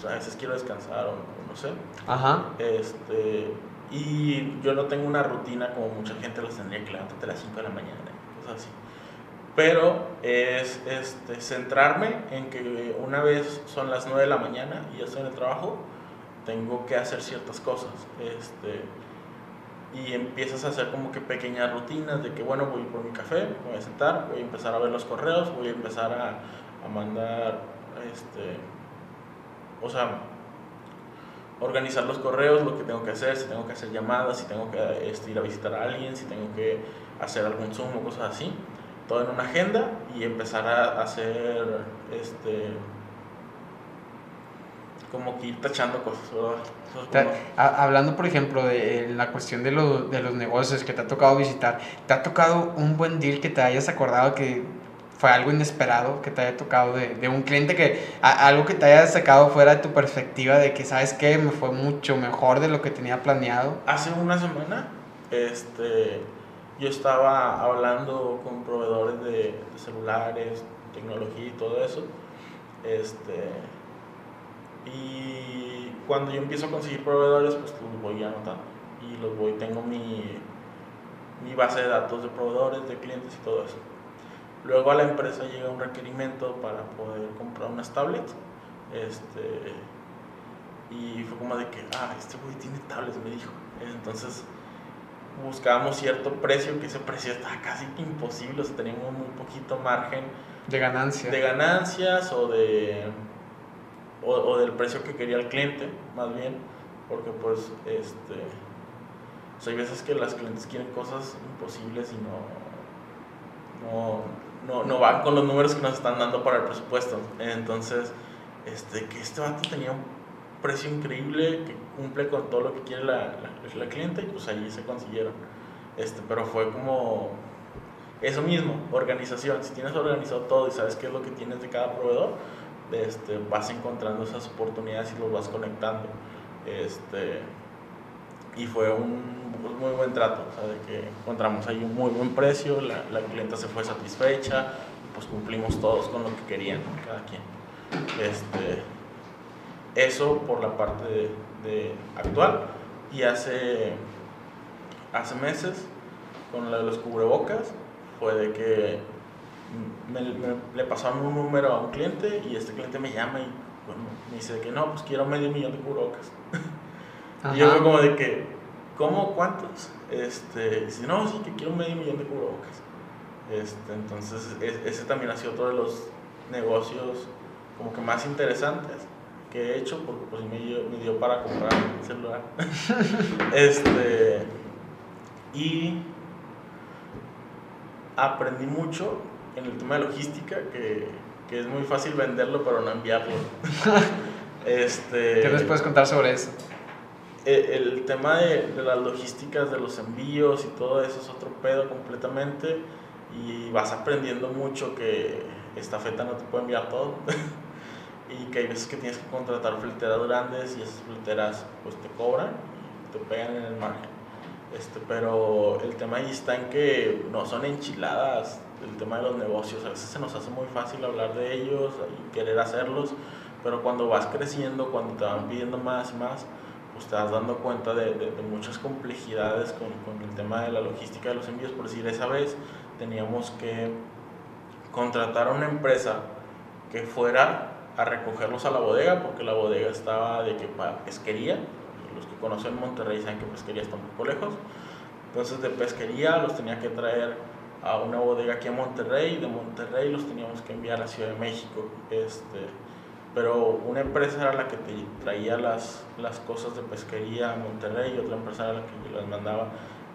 Speaker 2: pues, a veces quiero descansar o no sé.
Speaker 1: Ajá.
Speaker 2: Este, y yo no tengo una rutina como mucha gente los tendría que levantarte a las 5 de la mañana, cosas así. Pero es este, centrarme en que una vez son las 9 de la mañana y ya estoy en el trabajo, tengo que hacer ciertas cosas. Este, y empiezas a hacer como que pequeñas rutinas de que, bueno, voy por mi café, voy a sentar, voy a empezar a ver los correos, voy a empezar a, a mandar, este, o sea, organizar los correos, lo que tengo que hacer, si tengo que hacer llamadas, si tengo que este, ir a visitar a alguien, si tengo que hacer algún Zoom o cosas así, todo en una agenda y empezar a hacer este como que ir tachando cosas,
Speaker 1: Hablando, por ejemplo, de la cuestión de, de los negocios que te ha tocado visitar, ¿te ha tocado un buen deal que te hayas acordado que fue algo inesperado que te haya tocado de, de un cliente que algo que te haya sacado fuera de tu perspectiva de que sabes que me fue mucho mejor de lo que tenía planeado.
Speaker 2: Hace una semana este yo estaba hablando con proveedores de, de celulares tecnología y todo eso este y cuando yo empiezo a conseguir proveedores pues los voy anotando y los voy tengo mi mi base de datos de proveedores de clientes y todo eso Luego a la empresa llega un requerimiento para poder comprar unas tablets. Este, y fue como de que, ah, este güey tiene tablets, me dijo. Entonces buscábamos cierto precio, que ese precio estaba casi imposible, o sea, teníamos muy poquito margen.
Speaker 1: De ganancias.
Speaker 2: De ganancias o de. O, del precio que quería el cliente, más bien, porque pues, este. hay veces que las clientes quieren cosas imposibles y no. No no, no van con los números que nos están dando para el presupuesto. Entonces, este, que este vato tenía un precio increíble que cumple con todo lo que quiere la, la, la cliente y pues ahí se consiguieron. Este, pero fue como eso mismo, organización. Si tienes organizado todo y sabes qué es lo que tienes de cada proveedor, este, vas encontrando esas oportunidades y los vas conectando. Este, y fue un muy buen trato, o sea, de que encontramos ahí un muy buen precio, la, la clienta se fue satisfecha, pues cumplimos todos con lo que querían, cada quien. Este, eso por la parte de, de actual y hace, hace meses con la de los cubrebocas fue de que me, le pasaron un número a un cliente y este cliente me llama y me dice que no, pues quiero medio millón de cubrebocas. Y yo fue como de que, ¿cómo? ¿Cuántos? Este, dice, no, sí, que quiero medio millón de cubrebocas. Este, entonces, ese también ha sido otro de los negocios como que más interesantes que he hecho, porque pues me dio, me dio para comprar un celular. este, y aprendí mucho en el tema de logística, que, que es muy fácil venderlo, pero no enviarlo. este,
Speaker 1: ¿Qué nos puedes contar sobre eso?
Speaker 2: Eh, el tema de, las logísticas, de los envíos y todo eso es otro pedo completamente. Y vas aprendiendo mucho que esta feta no te puede enviar todo. Y que hay veces que tienes que contratar fleteras grandes y esas fleteras pues te cobran te pegan en el margen. Este, pero el tema ahí está en que no son enchiladas el tema de los negocios, a veces se nos hace muy fácil hablar de ellos y querer hacerlos, pero cuando vas creciendo, cuando te van pidiendo más y más, estás dando cuenta de, de, muchas complejidades con, con, el tema de la logística de los envíos. Por decir, esa vez teníamos que contratar a una empresa que fuera a recogerlos a la bodega, porque la bodega estaba de que para pesquería, los que conocen Monterrey saben que pesquería está un poco lejos, entonces de pesquería los tenía que traer a una bodega aquí a Monterrey, de Monterrey los teníamos que enviar a Ciudad de México. Este, pero una empresa era la que te traía las, las cosas de pesquería a Monterrey y otra empresa era la que las mandaba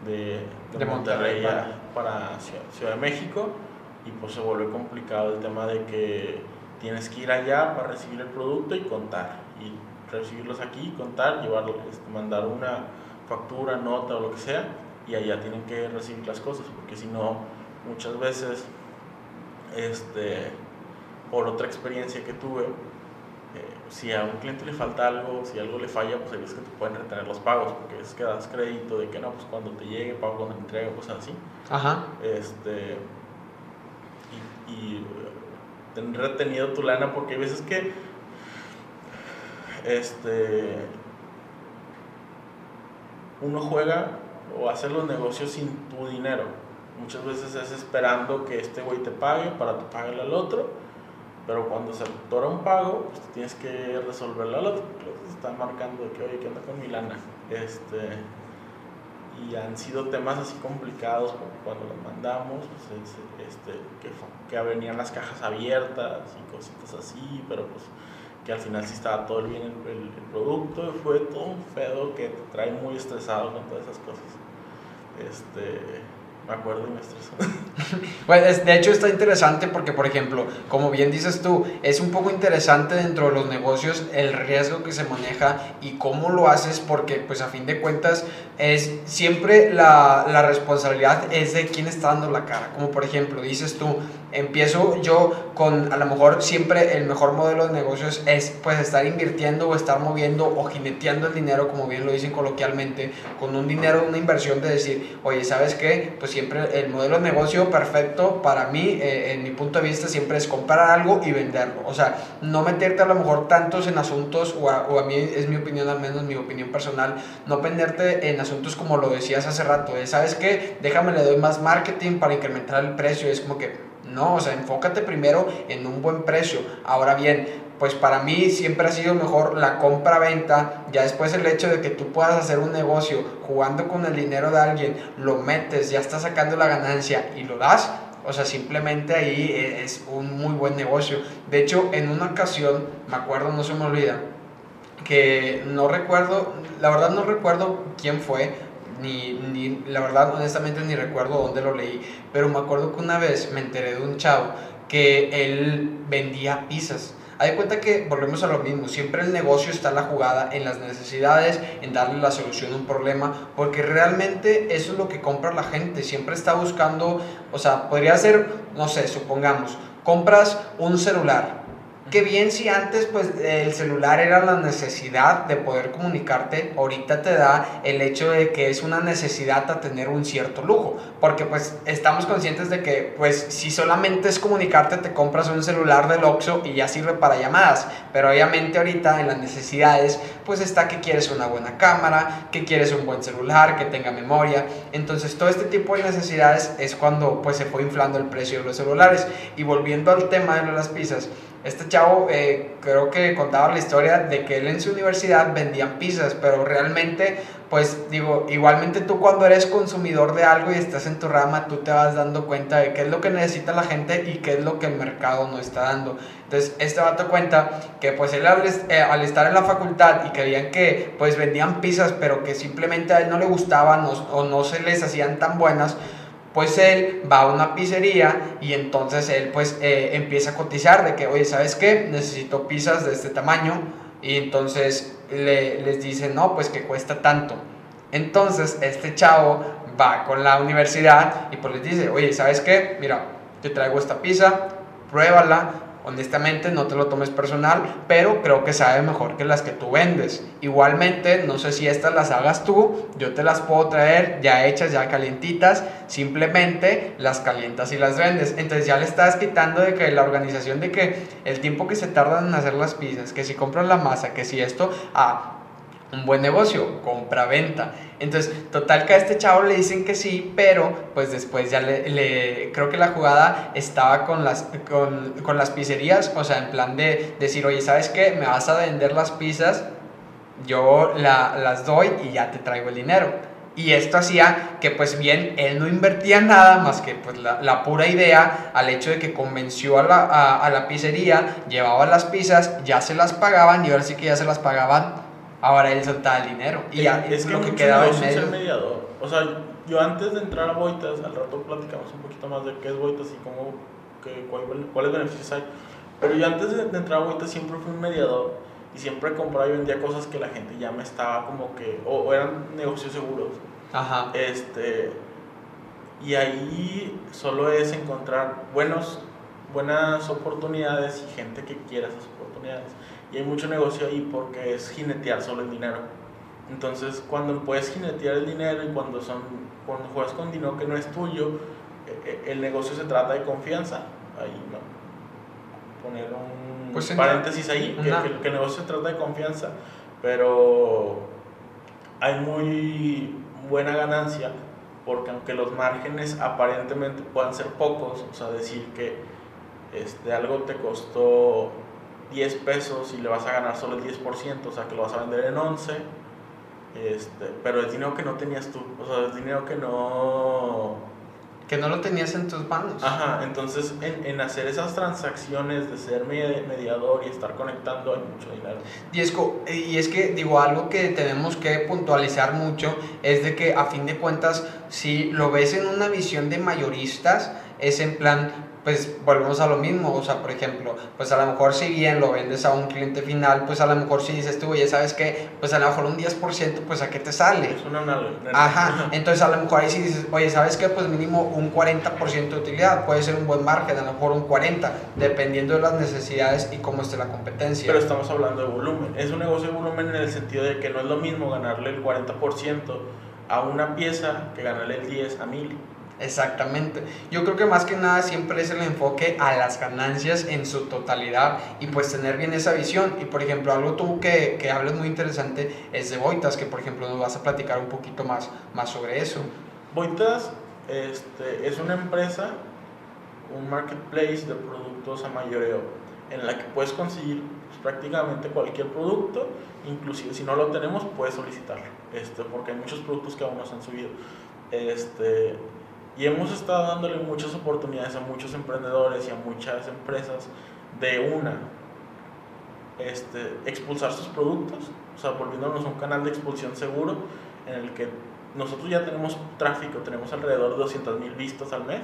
Speaker 2: de, de, Monterrey, para, Ciudad, de México. Y pues se vuelve complicado el tema de que tienes que ir allá para recibir el producto y contar. Y recibirlos aquí, contar, llevarlo, este, mandar una, factura, nota o lo que sea, y allá tienen que recibir las cosas, porque si no, muchas veces, este, por otra experiencia que tuve, si a un cliente le falta algo, si algo le falla, pues hay veces que te pueden retener los pagos, porque es que das crédito de que no, pues cuando te llegue, pago cuando entrego, cosas así.
Speaker 1: Ajá.
Speaker 2: Este, y, y tener retenido tu lana, porque hay veces que, este, uno juega o hace los negocios sin tu dinero. Muchas veces es esperando que este güey te pague para tu pagarle al otro, pero cuando se atora un pago, pues tienes que resolverlo al otro. Están marcando de que, oye, ¿qué onda con mi lana? Este, y han sido temas así complicados porque cuando los mandamos, pues, este, que, que venían las cajas abiertas y cositas así, pero pues que al final sí estaba todo bien el, el, el producto, fue todo un pedo que te trae muy estresado con todas esas cosas. Este, me acuerdo y me estresó.
Speaker 1: Pues de hecho está interesante porque, por ejemplo, como bien dices tú, es un poco interesante dentro de los negocios el riesgo que se maneja y cómo lo haces porque, pues a fin de cuentas, es siempre la, la responsabilidad es de quién está dando la cara. Como por ejemplo, dices tú, empiezo yo con a lo mejor siempre el mejor modelo de negocios es pues estar invirtiendo o estar moviendo o jineteando el dinero, como bien lo dicen coloquialmente, con un dinero, una inversión de decir, oye, ¿sabes qué? Pues siempre el modelo de negocio perfecto para mí, eh, en mi punto de vista, siempre es comprar algo y venderlo. O sea, no meterte a lo mejor tantos en asuntos, o a, o a mí es mi opinión, al menos mi opinión personal, no penderte en asuntos como lo decías hace rato, de, ¿sabes qué? Déjame, le doy más marketing para incrementar el precio. Es como que no, o sea, enfócate primero en un buen precio. Ahora bien, pues para mí siempre ha sido mejor la compra-venta, ya después el hecho de que tú puedas hacer un negocio jugando con el dinero de alguien, lo metes, ya estás sacando la ganancia y lo das, o sea, simplemente ahí es un muy buen negocio. De hecho, en una ocasión, me acuerdo, no se me olvida, que no recuerdo, la verdad no recuerdo quién fue, ni, ni, la verdad honestamente ni recuerdo dónde lo leí, pero me acuerdo que una vez me enteré de un chavo que él vendía pizzas. Hay cuenta que volvemos a lo mismo, siempre el negocio está la jugada en las necesidades, en darle la solución a un problema, porque realmente eso es lo que compra la gente, siempre está buscando, o sea, podría ser, no sé, supongamos, compras un celular, Qué bien si antes pues el celular era la necesidad de poder comunicarte, ahorita te da el hecho de que es una necesidad a tener un cierto lujo, porque pues estamos conscientes de que pues si solamente es comunicarte te compras un celular del Oxxo y ya sirve para llamadas, pero obviamente ahorita en las necesidades pues está que quieres una buena cámara, que quieres un buen celular, que tenga memoria, entonces todo este tipo de necesidades es cuando pues se fue inflando el precio de los celulares. Y volviendo al tema de las pizzas, este chavo eh, creo que contaba la historia de que él en su universidad vendían pizzas, pero realmente, pues digo, igualmente tú cuando eres consumidor de algo y estás en tu rama, tú te vas dando cuenta de qué es lo que necesita la gente y qué es lo que el mercado no está dando. Entonces, este vato cuenta que pues él al, eh, estar en la facultad y querían que pues vendían pizzas, pero que simplemente a él no le gustaban o no se les hacían tan buenas, pues él va a una pizzería y entonces él pues eh, empieza a cotizar de que, oye, ¿sabes qué? Necesito pizzas de este tamaño y entonces le, les dice, no, pues que cuesta tanto. Entonces este chavo va con la universidad y pues les dice, oye, ¿sabes qué? Mira, te traigo esta pizza, pruébala, honestamente no te lo tomes personal, pero creo que sabe mejor que las que tú vendes. Igualmente, no sé si estas las hagas tú, yo te las puedo traer ya hechas, ya calientitas, simplemente las calientas y las vendes. Entonces ya le estás quitando de que la organización de que el tiempo que se tardan en hacer las pizzas, que si compras la masa, que si esto, ah, un buen negocio, compra-venta. Entonces, total que a este chavo le dicen que sí, pero pues después ya le, creo que la jugada estaba con las, con, con, las pizzerías, o sea, en plan de decir, oye, ¿sabes qué? Me vas a vender las pizzas, yo la, las doy y ya te traigo el dinero. Y esto hacía que pues bien, él no invertía nada más que pues la, la pura idea al hecho de que convenció a la, a, a la pizzería, llevaba las pizzas, ya se las pagaban y ahora sí que ya se las pagaban ahora él soltaba el dinero. Y ya
Speaker 2: es, que
Speaker 1: lo que
Speaker 2: mucho
Speaker 1: quedaba en medio.
Speaker 2: mediador. O sea, yo antes de entrar a Boitas, al rato platicamos un poquito más de qué es Boitas y cómo, cuál, cuáles beneficios hay. Pero yo antes de, de entrar a Boitas siempre fui un mediador y siempre compraba y vendía cosas que la gente ya me estaba como que, o, o eran negocios seguros.
Speaker 1: Ajá.
Speaker 2: Este, y ahí solo es encontrar buenos, buenas oportunidades y gente que quiera esas oportunidades. Y hay mucho negocio ahí porque es jinetear solo el dinero. Entonces, cuando puedes jinetear el dinero y cuando, son, cuando juegas con dinero que no es tuyo, e- e- el negocio se trata de confianza. Ahí, ¿no? Poner un
Speaker 1: Pues
Speaker 2: paréntesis ahí, que, que- que el negocio se trata de confianza, pero hay muy buena ganancia porque aunque los márgenes aparentemente puedan ser pocos, o sea, decir que este, algo te costó 10 pesos y le vas a ganar solo el 10%, o sea, que lo vas a vender en 11, este, pero es dinero que no tenías tú, o sea, es dinero que no...
Speaker 1: Que no lo tenías en tus manos.
Speaker 2: Ajá, entonces en, en hacer esas transacciones de ser medi- mediador y estar conectando hay mucho dinero.
Speaker 1: Y es, y es que, digo, algo que tenemos que puntualizar mucho es de que a fin de cuentas, si lo ves en una visión de mayoristas, es en plan, pues volvemos a lo mismo, o sea, por ejemplo, pues a lo mejor si bien lo vendes a un cliente final, pues a lo mejor si dices tú, oye, ¿sabes qué? Pues a lo mejor un 10%, pues a qué te sale.
Speaker 2: Es una analogía.
Speaker 1: Ajá, entonces a lo mejor ahí sí dices, oye, ¿sabes qué? Pues mínimo un 40% de utilidad, puede ser un buen margen, a lo mejor un 40%, dependiendo de las necesidades y cómo esté la competencia.
Speaker 2: Pero estamos hablando de volumen. Es un negocio de volumen en el sentido de que no es lo mismo ganarle el 40% a una pieza que ganarle el 10 a 1000.
Speaker 1: Exactamente. Yo creo que más que nada siempre es el enfoque a las ganancias en su totalidad y pues tener bien esa visión. Y por ejemplo, algo tú que, que hablas muy interesante es de Boitas, que por ejemplo nos vas a platicar un poquito más, más sobre eso.
Speaker 2: Boitas este, es una empresa, un marketplace de productos a mayoreo, en la que puedes conseguir pues, prácticamente cualquier producto, inclusive si no lo tenemos puedes solicitarlo, este, porque hay muchos productos que aún no se han subido. Este, y hemos estado dándole muchas oportunidades a muchos emprendedores y a muchas empresas de una, este, expulsar sus productos, o sea, volviéndonos un canal de expulsión seguro en el que nosotros ya tenemos tráfico, tenemos alrededor de 200 mil vistas al mes,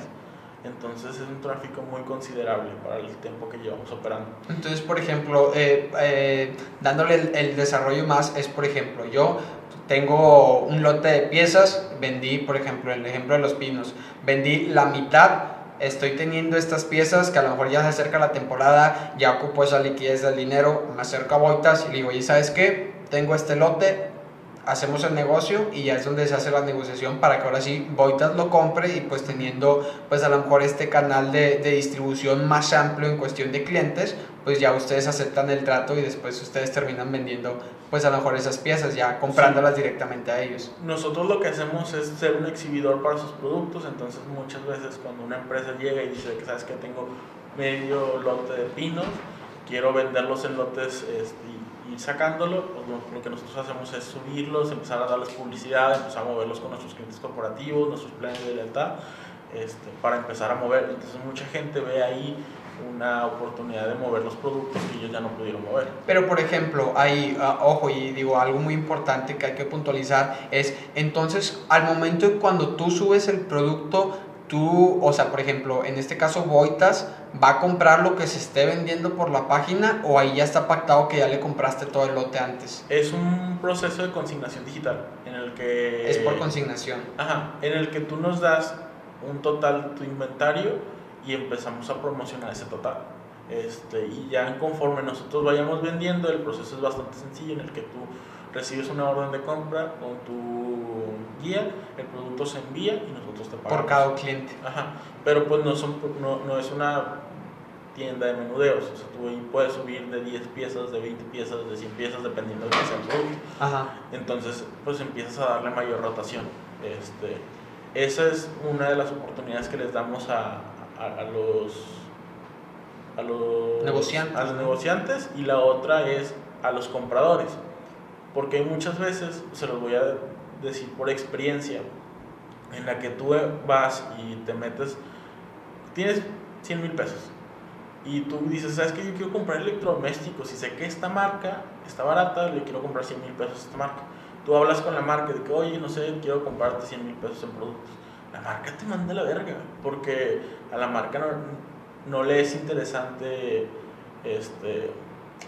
Speaker 2: entonces es un tráfico muy considerable para el tiempo que llevamos operando.
Speaker 1: Entonces, por ejemplo, eh, eh, dándole el, el desarrollo más, es por ejemplo, yo tengo un lote de piezas, vendí, por ejemplo, el ejemplo de los pinos, vendí la mitad, estoy teniendo estas piezas que a lo mejor ya se acerca la temporada, ya ocupo esa liquidez del dinero, me acerco a Boitas y le digo, ¿y sabes qué? Tengo este lote, hacemos el negocio y ya es donde se hace la negociación para que ahora sí Boitas lo compre y pues teniendo pues a lo mejor este canal de, de distribución más amplio en cuestión de clientes, pues ya ustedes aceptan el trato y después ustedes terminan vendiendo pues a lo mejor esas piezas ya comprándolas directamente a ellos.
Speaker 2: Nosotros lo que hacemos es ser un exhibidor para sus productos, entonces muchas veces cuando una empresa llega y dice que sabes que tengo medio lote de pinos, quiero venderlos en lotes este, ir sacándolo, pues lo, lo que nosotros hacemos es subirlos, empezar a darles publicidad, empezar a moverlos con nuestros clientes corporativos, nuestros planes de lealtad, este, para empezar a mover. Entonces mucha gente ve ahí una oportunidad de mover los productos que ellos ya no pudieron mover.
Speaker 1: Pero por ejemplo, hay, ah, ojo, y digo algo muy importante que hay que puntualizar es, entonces, al momento cuando tú subes el producto, tú, o sea, por ejemplo, en este caso Boitas, ¿va a comprar lo que se esté vendiendo por la página o ahí ya está pactado que ya le compraste todo el lote antes?
Speaker 2: Es un proceso de consignación digital en el que...
Speaker 1: Es por consignación.
Speaker 2: Ajá, en el que tú nos das un total de tu inventario y empezamos a promocionar ese total. Este, y ya conforme nosotros vayamos vendiendo, el proceso es bastante sencillo en el que tú recibes una orden de compra con tu guía, el producto se envía y nosotros te pagamos.
Speaker 1: Por cada cliente.
Speaker 2: Ajá, pero pues no, son, no, no es una tienda de menudeos, o sea, tú puedes subir de 10 piezas, de 20 piezas, de 100 piezas, dependiendo de lo que sea el producto.
Speaker 1: Ajá.
Speaker 2: Entonces, pues empiezas a darle mayor rotación. Este, esa es una de las oportunidades que les damos a, a, a los a los
Speaker 1: Negociantes,
Speaker 2: a los negociantes y la otra es a los compradores. Porque muchas veces, se los voy a decir por experiencia, en la que tú vas y te metes, tienes 100 mil pesos y tú dices, ¿sabes qué? Yo quiero comprar electrodomésticos y sé que esta marca está barata, le quiero comprar 100 mil pesos a esta marca. Tú hablas con la marca de que, oye, no sé, quiero comprarte 100 mil pesos en productos. La marca te manda la verga, porque a la marca no, no le es interesante este,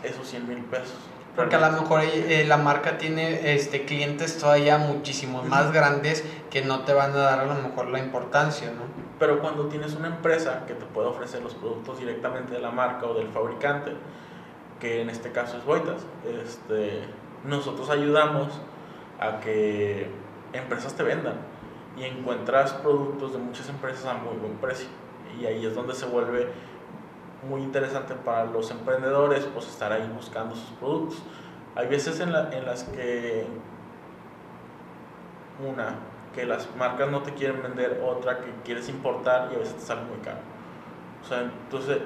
Speaker 2: esos 100 mil pesos.
Speaker 1: Porque a lo mejor eh, la marca tiene este, clientes todavía muchísimos más grandes que no te van a dar a lo mejor la importancia, ¿no?
Speaker 2: Pero cuando tienes una empresa que te puede ofrecer los productos directamente de la marca o del fabricante, que en este caso es Boitas, este, nosotros ayudamos a que empresas te vendan y encuentras productos de muchas empresas a muy buen precio. Y ahí es donde se vuelve muy interesante para los emprendedores pues estar ahí buscando sus productos. Hay veces en, en las que una, que las marcas no te quieren vender, otra que quieres importar y a veces te sale muy caro. O sea, entonces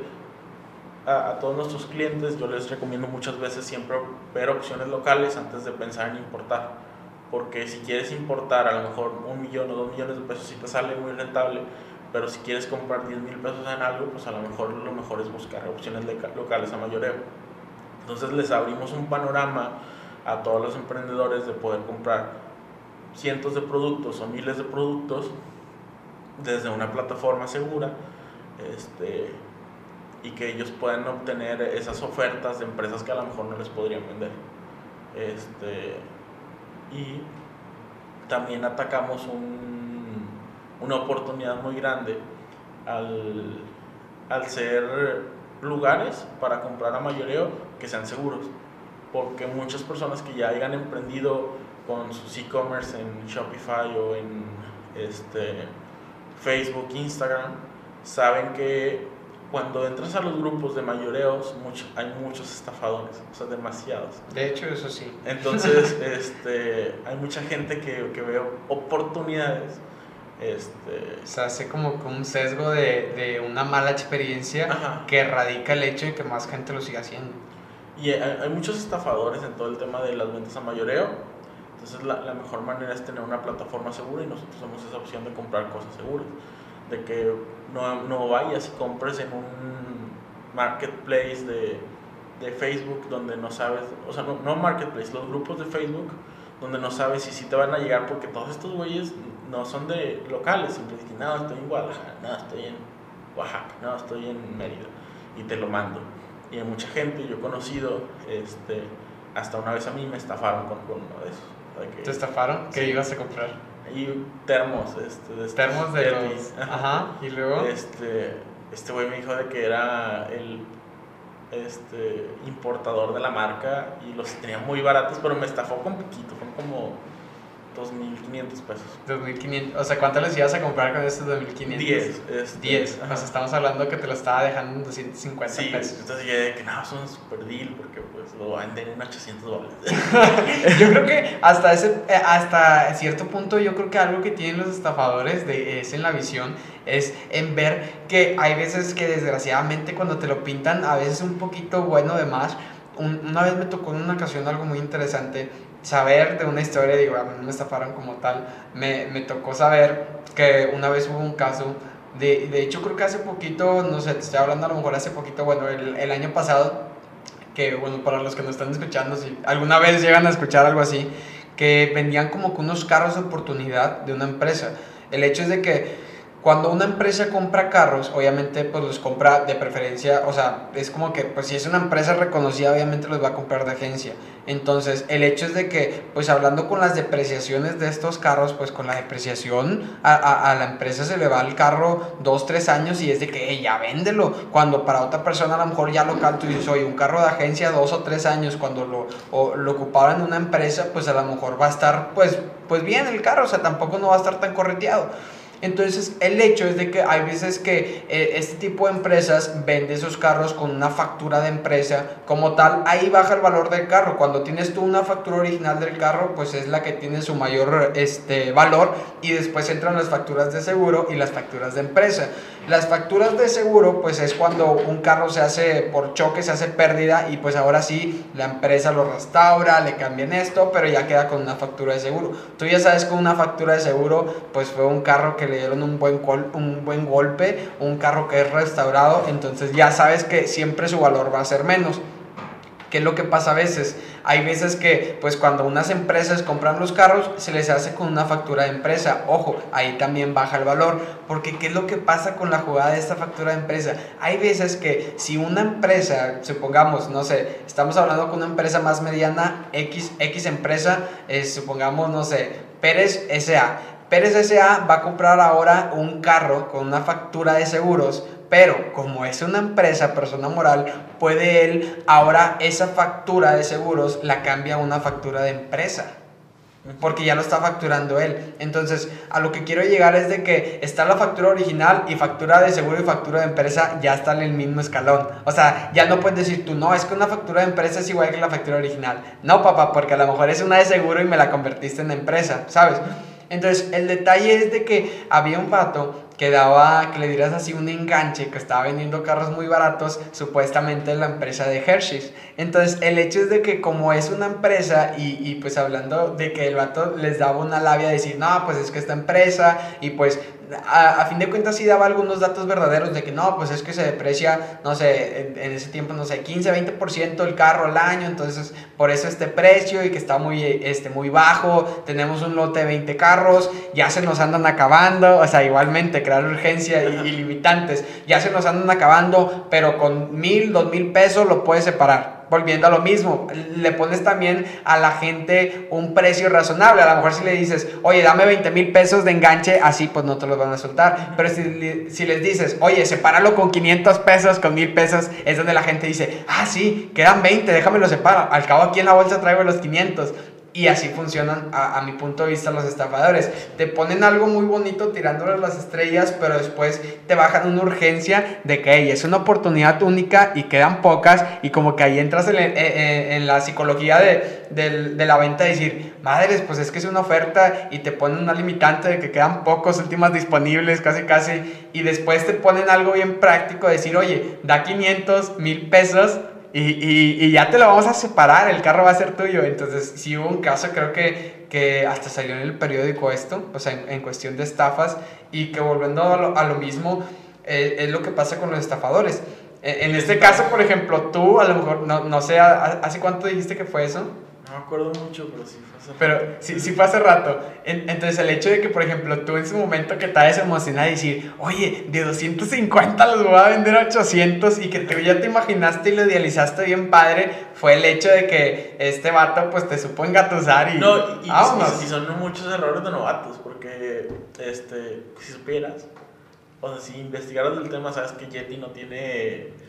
Speaker 2: a, a, todos nuestros clientes yo les recomiendo muchas veces siempre ver opciones locales antes de pensar en importar. Porque si quieres importar a lo mejor un millón o dos millones de pesos, sí te sale muy rentable, pero si quieres comprar 10 mil pesos en algo, pues a lo mejor lo mejor es buscar opciones locales a mayoreo. Entonces les abrimos un panorama a todos los emprendedores de poder comprar cientos de productos o miles de productos desde una plataforma segura este, y que ellos puedan obtener esas ofertas de empresas que a lo mejor no les podrían vender. Este, y también atacamos un una oportunidad muy grande al, al ser lugares para comprar a mayoreo que sean seguros. Porque muchas personas que ya hayan emprendido con sus e-commerce en Shopify o en este, Facebook, Instagram, saben que cuando entras a los grupos de mayoreos mucho, hay muchos estafadores, o sea, demasiados.
Speaker 1: De hecho, eso sí.
Speaker 2: Entonces, este, hay mucha gente que, que ve oportunidades este...
Speaker 1: Se hace como un sesgo de, de una mala experiencia que radica el hecho de que más gente lo siga haciendo.
Speaker 2: Y hay, muchos estafadores en todo el tema de las ventas a mayoreo. Entonces la, la, mejor manera es tener una plataforma segura y nosotros tenemos esa opción de comprar cosas seguras. De que no, no vayas y compres en un marketplace de, de Facebook donde no sabes, o sea, no, no marketplace, los grupos de Facebook donde no sabes si sí te van a llegar porque todos estos güeyes no son de locales, siempre dicen, no, estoy en Guadalajara, no, estoy en Oaxaca, no, estoy en Mérida, y te lo mando. Y hay mucha gente, yo he conocido, este, hasta una vez a mí me estafaron con, uno de esos.
Speaker 1: ¿Te estafaron? ¿Qué ibas a comprar?
Speaker 2: Y termos, este, de
Speaker 1: termos de los... Ajá, y luego...
Speaker 2: Este, este güey me dijo de que era el este, importador de la marca y los tenía muy baratos, pero me estafó con poquito, fueron como 2.500 pesos.
Speaker 1: 2.500, o sea, ¿cuánto les ibas a comprar con estos 2.500?
Speaker 2: 10.
Speaker 1: 10, o sea, estamos hablando que te lo estaba dejando en 250
Speaker 2: sí,
Speaker 1: pesos.
Speaker 2: entonces yo de que no, es un super deal porque pues lo venden en 800 dólares.
Speaker 1: yo creo que hasta, ese, eh, hasta cierto punto yo creo que algo que tienen los estafadores de, es en la visión, es en ver que hay veces que desgraciadamente cuando te lo pintan, a veces un poquito bueno de más. una vez me tocó en una ocasión algo muy interesante saber de una historia, digo, a mí no me estafaron como tal, me, me tocó saber que una vez hubo un caso, de, de, hecho creo que hace poquito, no sé, te estoy hablando a lo mejor hace poquito, bueno, el, el año pasado, que bueno, para los que nos están escuchando, si alguna vez llegan a escuchar algo así, que vendían como que unos carros de oportunidad de una empresa. El hecho es de que cuando una empresa compra carros, obviamente pues los compra de preferencia, o sea, es como que pues si es una empresa reconocida, obviamente los va a comprar de agencia. Entonces, el hecho es de que, pues hablando con las depreciaciones de estos carros, pues con la depreciación a, la empresa se le va el carro dos, tres años y es de que ya véndelo. Cuando para otra persona a lo mejor ya local tú dices, oye, un carro de agencia dos o tres años, cuando lo, o, lo ocupaban en una empresa, pues a lo mejor va a estar pues, pues bien el carro, o sea, tampoco no va a estar tan correteado. Entonces, el hecho es de que hay veces que eh, este tipo de empresas vende esos carros con una factura de empresa como tal, ahí baja el valor del carro. Cuando tienes tú una factura original del carro, pues es la que tiene su mayor este, valor y después entran las facturas de seguro y las facturas de empresa. Las facturas de seguro, pues es cuando un carro se hace por choque, se hace pérdida y pues ahora sí la empresa lo restaura, le cambian esto, pero ya queda con una factura de seguro. Tú ya sabes que una factura de seguro, pues fue un carro que le dieron un buen, un buen golpe, un carro que es restaurado, entonces ya sabes que siempre su valor va a ser menos. ¿Qué es lo que pasa a veces? Hay veces que, pues cuando unas empresas compran los carros, se les hace con una factura de empresa. Ojo, ahí también baja el valor, porque ¿qué es lo que pasa con la jugada de esta factura de empresa? Hay veces que si una empresa, supongamos, no sé, estamos hablando con una empresa más mediana, X, X empresa, eh, supongamos, no sé, Pérez SA. Pérez SA va a comprar ahora un carro con una factura de seguros pero como es una empresa, persona moral, puede él ahora esa factura de seguros la cambia a una factura de empresa. Porque ya lo está facturando él. Entonces, a lo que quiero llegar es de que está la factura original y factura de seguro y factura de empresa ya están en el mismo escalón. O sea, ya no puedes decir tú, no, es que una factura de empresa es igual que la factura original. No, papá, porque a lo mejor es una de seguro y me la convertiste en empresa, ¿sabes? Entonces, el detalle es de que había un pato que daba, que le dieras así un enganche, que estaba vendiendo carros muy baratos, supuestamente en la empresa de Hershey's. Entonces, el hecho es de que como es una empresa y, y pues hablando de que el vato les daba una labia de decir, no, pues es que esta empresa y pues a, fin de cuentas sí daba algunos datos verdaderos de que no, pues es que se deprecia, no sé, en, ese tiempo, no sé, 15, 20% el carro al año, entonces por eso este precio y que está muy, este, muy bajo, tenemos un lote de 20 carros, ya se nos andan acabando, o sea, igualmente crear urgencia y, limitantes, ya se nos andan acabando, pero con mil, dos mil pesos lo puedes separar volviendo a lo mismo, le pones también a la gente un precio razonable. A lo mejor si le dices, oye, dame 20 mil pesos de enganche, así pues no te los van a soltar. Pero si, si les dices, oye, sepáralo con 500 pesos, con mil pesos, es donde la gente dice, ah, sí, quedan 20, déjame lo separo. Al cabo aquí en la bolsa traigo los 500. Y así funcionan, a, mi punto de vista, los estafadores. Te ponen algo muy bonito tirándole las estrellas, pero después te bajan una urgencia de que es una oportunidad única y quedan pocas. Y como que ahí entras en, la psicología de, de, la venta de decir, madres, pues es que es una oferta y te ponen una limitante de que quedan pocos últimas disponibles, casi casi. Y después te ponen algo bien práctico, de decir, oye, da 500, mil pesos y, y, y, ya te lo vamos a separar, el carro va a ser tuyo. Entonces, si hubo un caso, creo que, que hasta salió en el periódico esto, o sea, en, cuestión de estafas, y que volviendo a lo, a lo mismo, eh, es lo que pasa con los estafadores. E, en este caso, por ejemplo, tú, a lo mejor, no, no sé, ¿hace cuánto dijiste que fue eso?
Speaker 2: No me acuerdo mucho, pero sí fue
Speaker 1: hace Pero sí, sí fue hace rato. entonces, el hecho de que, por ejemplo, tú en ese momento que estabas emocionada y decir, oye, de 250 los voy a vender a 800 y que tú ya te imaginaste y lo idealizaste bien padre, fue el hecho de que este vato, pues, te supo engatusar y.
Speaker 2: No, y, y, son muchos errores de novatos, porque, este, si supieras, o sea, si investigaras del tema, sabes que Yeti no tiene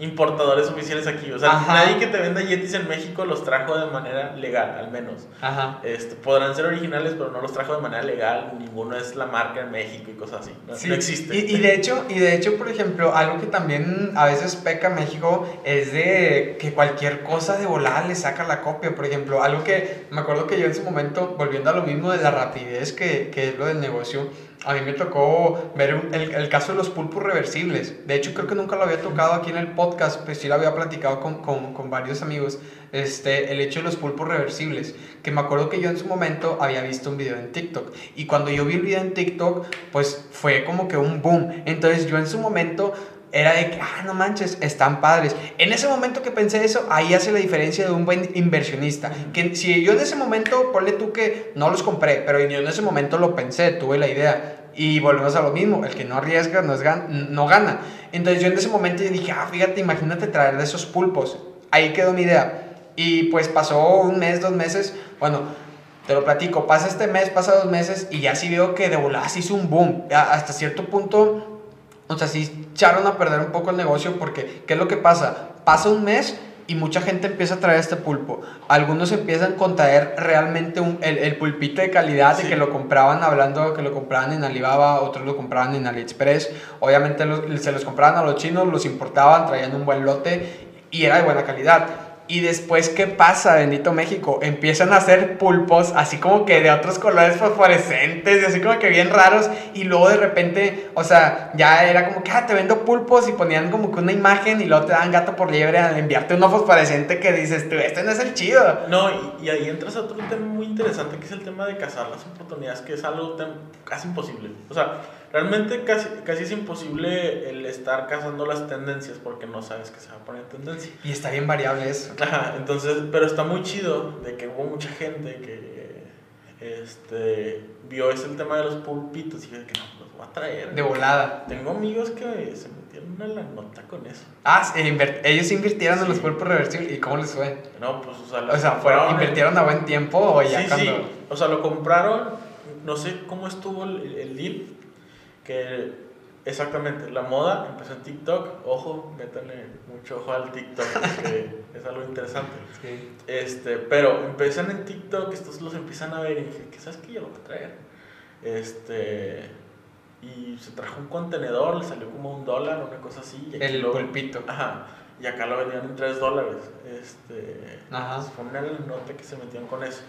Speaker 2: importadores oficiales aquí. O sea, nadie que te venda Yetis en México los trajo de manera legal, al menos. Ajá. Este, podrán ser originales, pero no los trajo de manera legal. Ninguno es la marca en México y cosas así. No, existe.
Speaker 1: Y, de hecho, y de hecho, por ejemplo, algo que también a veces peca México es de que cualquier cosa de volada le saca la copia. Por ejemplo, algo que me acuerdo que yo en su momento, volviendo a lo mismo de la rapidez que, que es lo del negocio, a mí me tocó ver el, el, caso de los pulpos reversibles. De hecho, creo que nunca lo había tocado aquí en el podcast, pues sí lo había platicado con, con, con, varios amigos. Este, el hecho de los pulpos reversibles. Que me acuerdo que yo en su momento había visto un video en TikTok. Y cuando yo vi el video en TikTok, pues fue como que un boom. Entonces yo en su momento era de que, ah, no manches, están padres. En ese momento que pensé eso, ahí hace la diferencia de un buen inversionista. Que si yo en ese momento, ponle tú que no los compré, pero yo en ese momento lo pensé, tuve la idea. Y volvemos a lo mismo, el que no arriesga no, es no gana. Entonces yo en ese momento dije, ah, fíjate, imagínate traer de esos pulpos. Ahí quedó mi idea. Y pues pasó un mes, dos meses, bueno, te lo platico, pasa este mes, pasa dos meses y ya sí veo que de volada se hizo un boom. Hasta cierto punto o sea, sí echaron a perder un poco el negocio porque, ¿qué es lo que pasa? Pasa un mes y mucha gente empieza a traer este pulpo. Algunos empiezan con traer realmente un, el, el, pulpito de calidad de que lo compraban, hablando que lo compraban en Alibaba, otros lo compraban en AliExpress. Obviamente se los compraban a los chinos, los importaban, traían un buen lote y era de buena calidad. Y después, ¿qué pasa, bendito México? Empiezan a hacer pulpos así como que de otros colores fosforescentes y así como que bien raros. Y luego de repente, o sea, ya era como que, ah, te vendo pulpos y ponían como que una imagen y luego te dan gato por liebre al enviarte uno fosforescente que dices, tú, este no es el chido.
Speaker 2: No, y, ahí entras a otro tema muy interesante que es el tema de cazar las oportunidades, que es algo casi imposible. O sea, realmente casi, casi es imposible el estar cazando las tendencias porque no sabes que se va a poner tendencia.
Speaker 1: Y está bien variable eso.
Speaker 2: Ajá, entonces, pero está muy chido de que hubo mucha gente que este, vio ese el tema de los pulpitos y dije que no, los voy a traer.
Speaker 1: De volada.
Speaker 2: Tengo amigos que se metieron a la nota con eso.
Speaker 1: Ah, inver- ellos invirtieron en los pulpos reversibles. ¿Y cómo les fue?
Speaker 2: No, pues, o sea,
Speaker 1: O sea, fueron, invirtieron a buen tiempo o ya
Speaker 2: sí,
Speaker 1: cuando...
Speaker 2: sí. O sea, lo compraron, no sé cómo estuvo el, el deal, que exactamente, la moda empezó en TikTok, ojo, métanle mucho ojo al TikTok, porque es algo interesante.
Speaker 1: Sí.
Speaker 2: Este, pero empiezan en TikTok, estos los empiezan a ver y dije, ¿qué sabes qué? Yo lo voy a traer. Este, y se trajo un contenedor, le salió como un dólar, una cosa así. Y
Speaker 1: El
Speaker 2: lo-
Speaker 1: pulpito.
Speaker 2: Ajá, y acá lo vendían en 3 dólares. Este,
Speaker 1: Ajá.
Speaker 2: fue una nota que se metían con eso.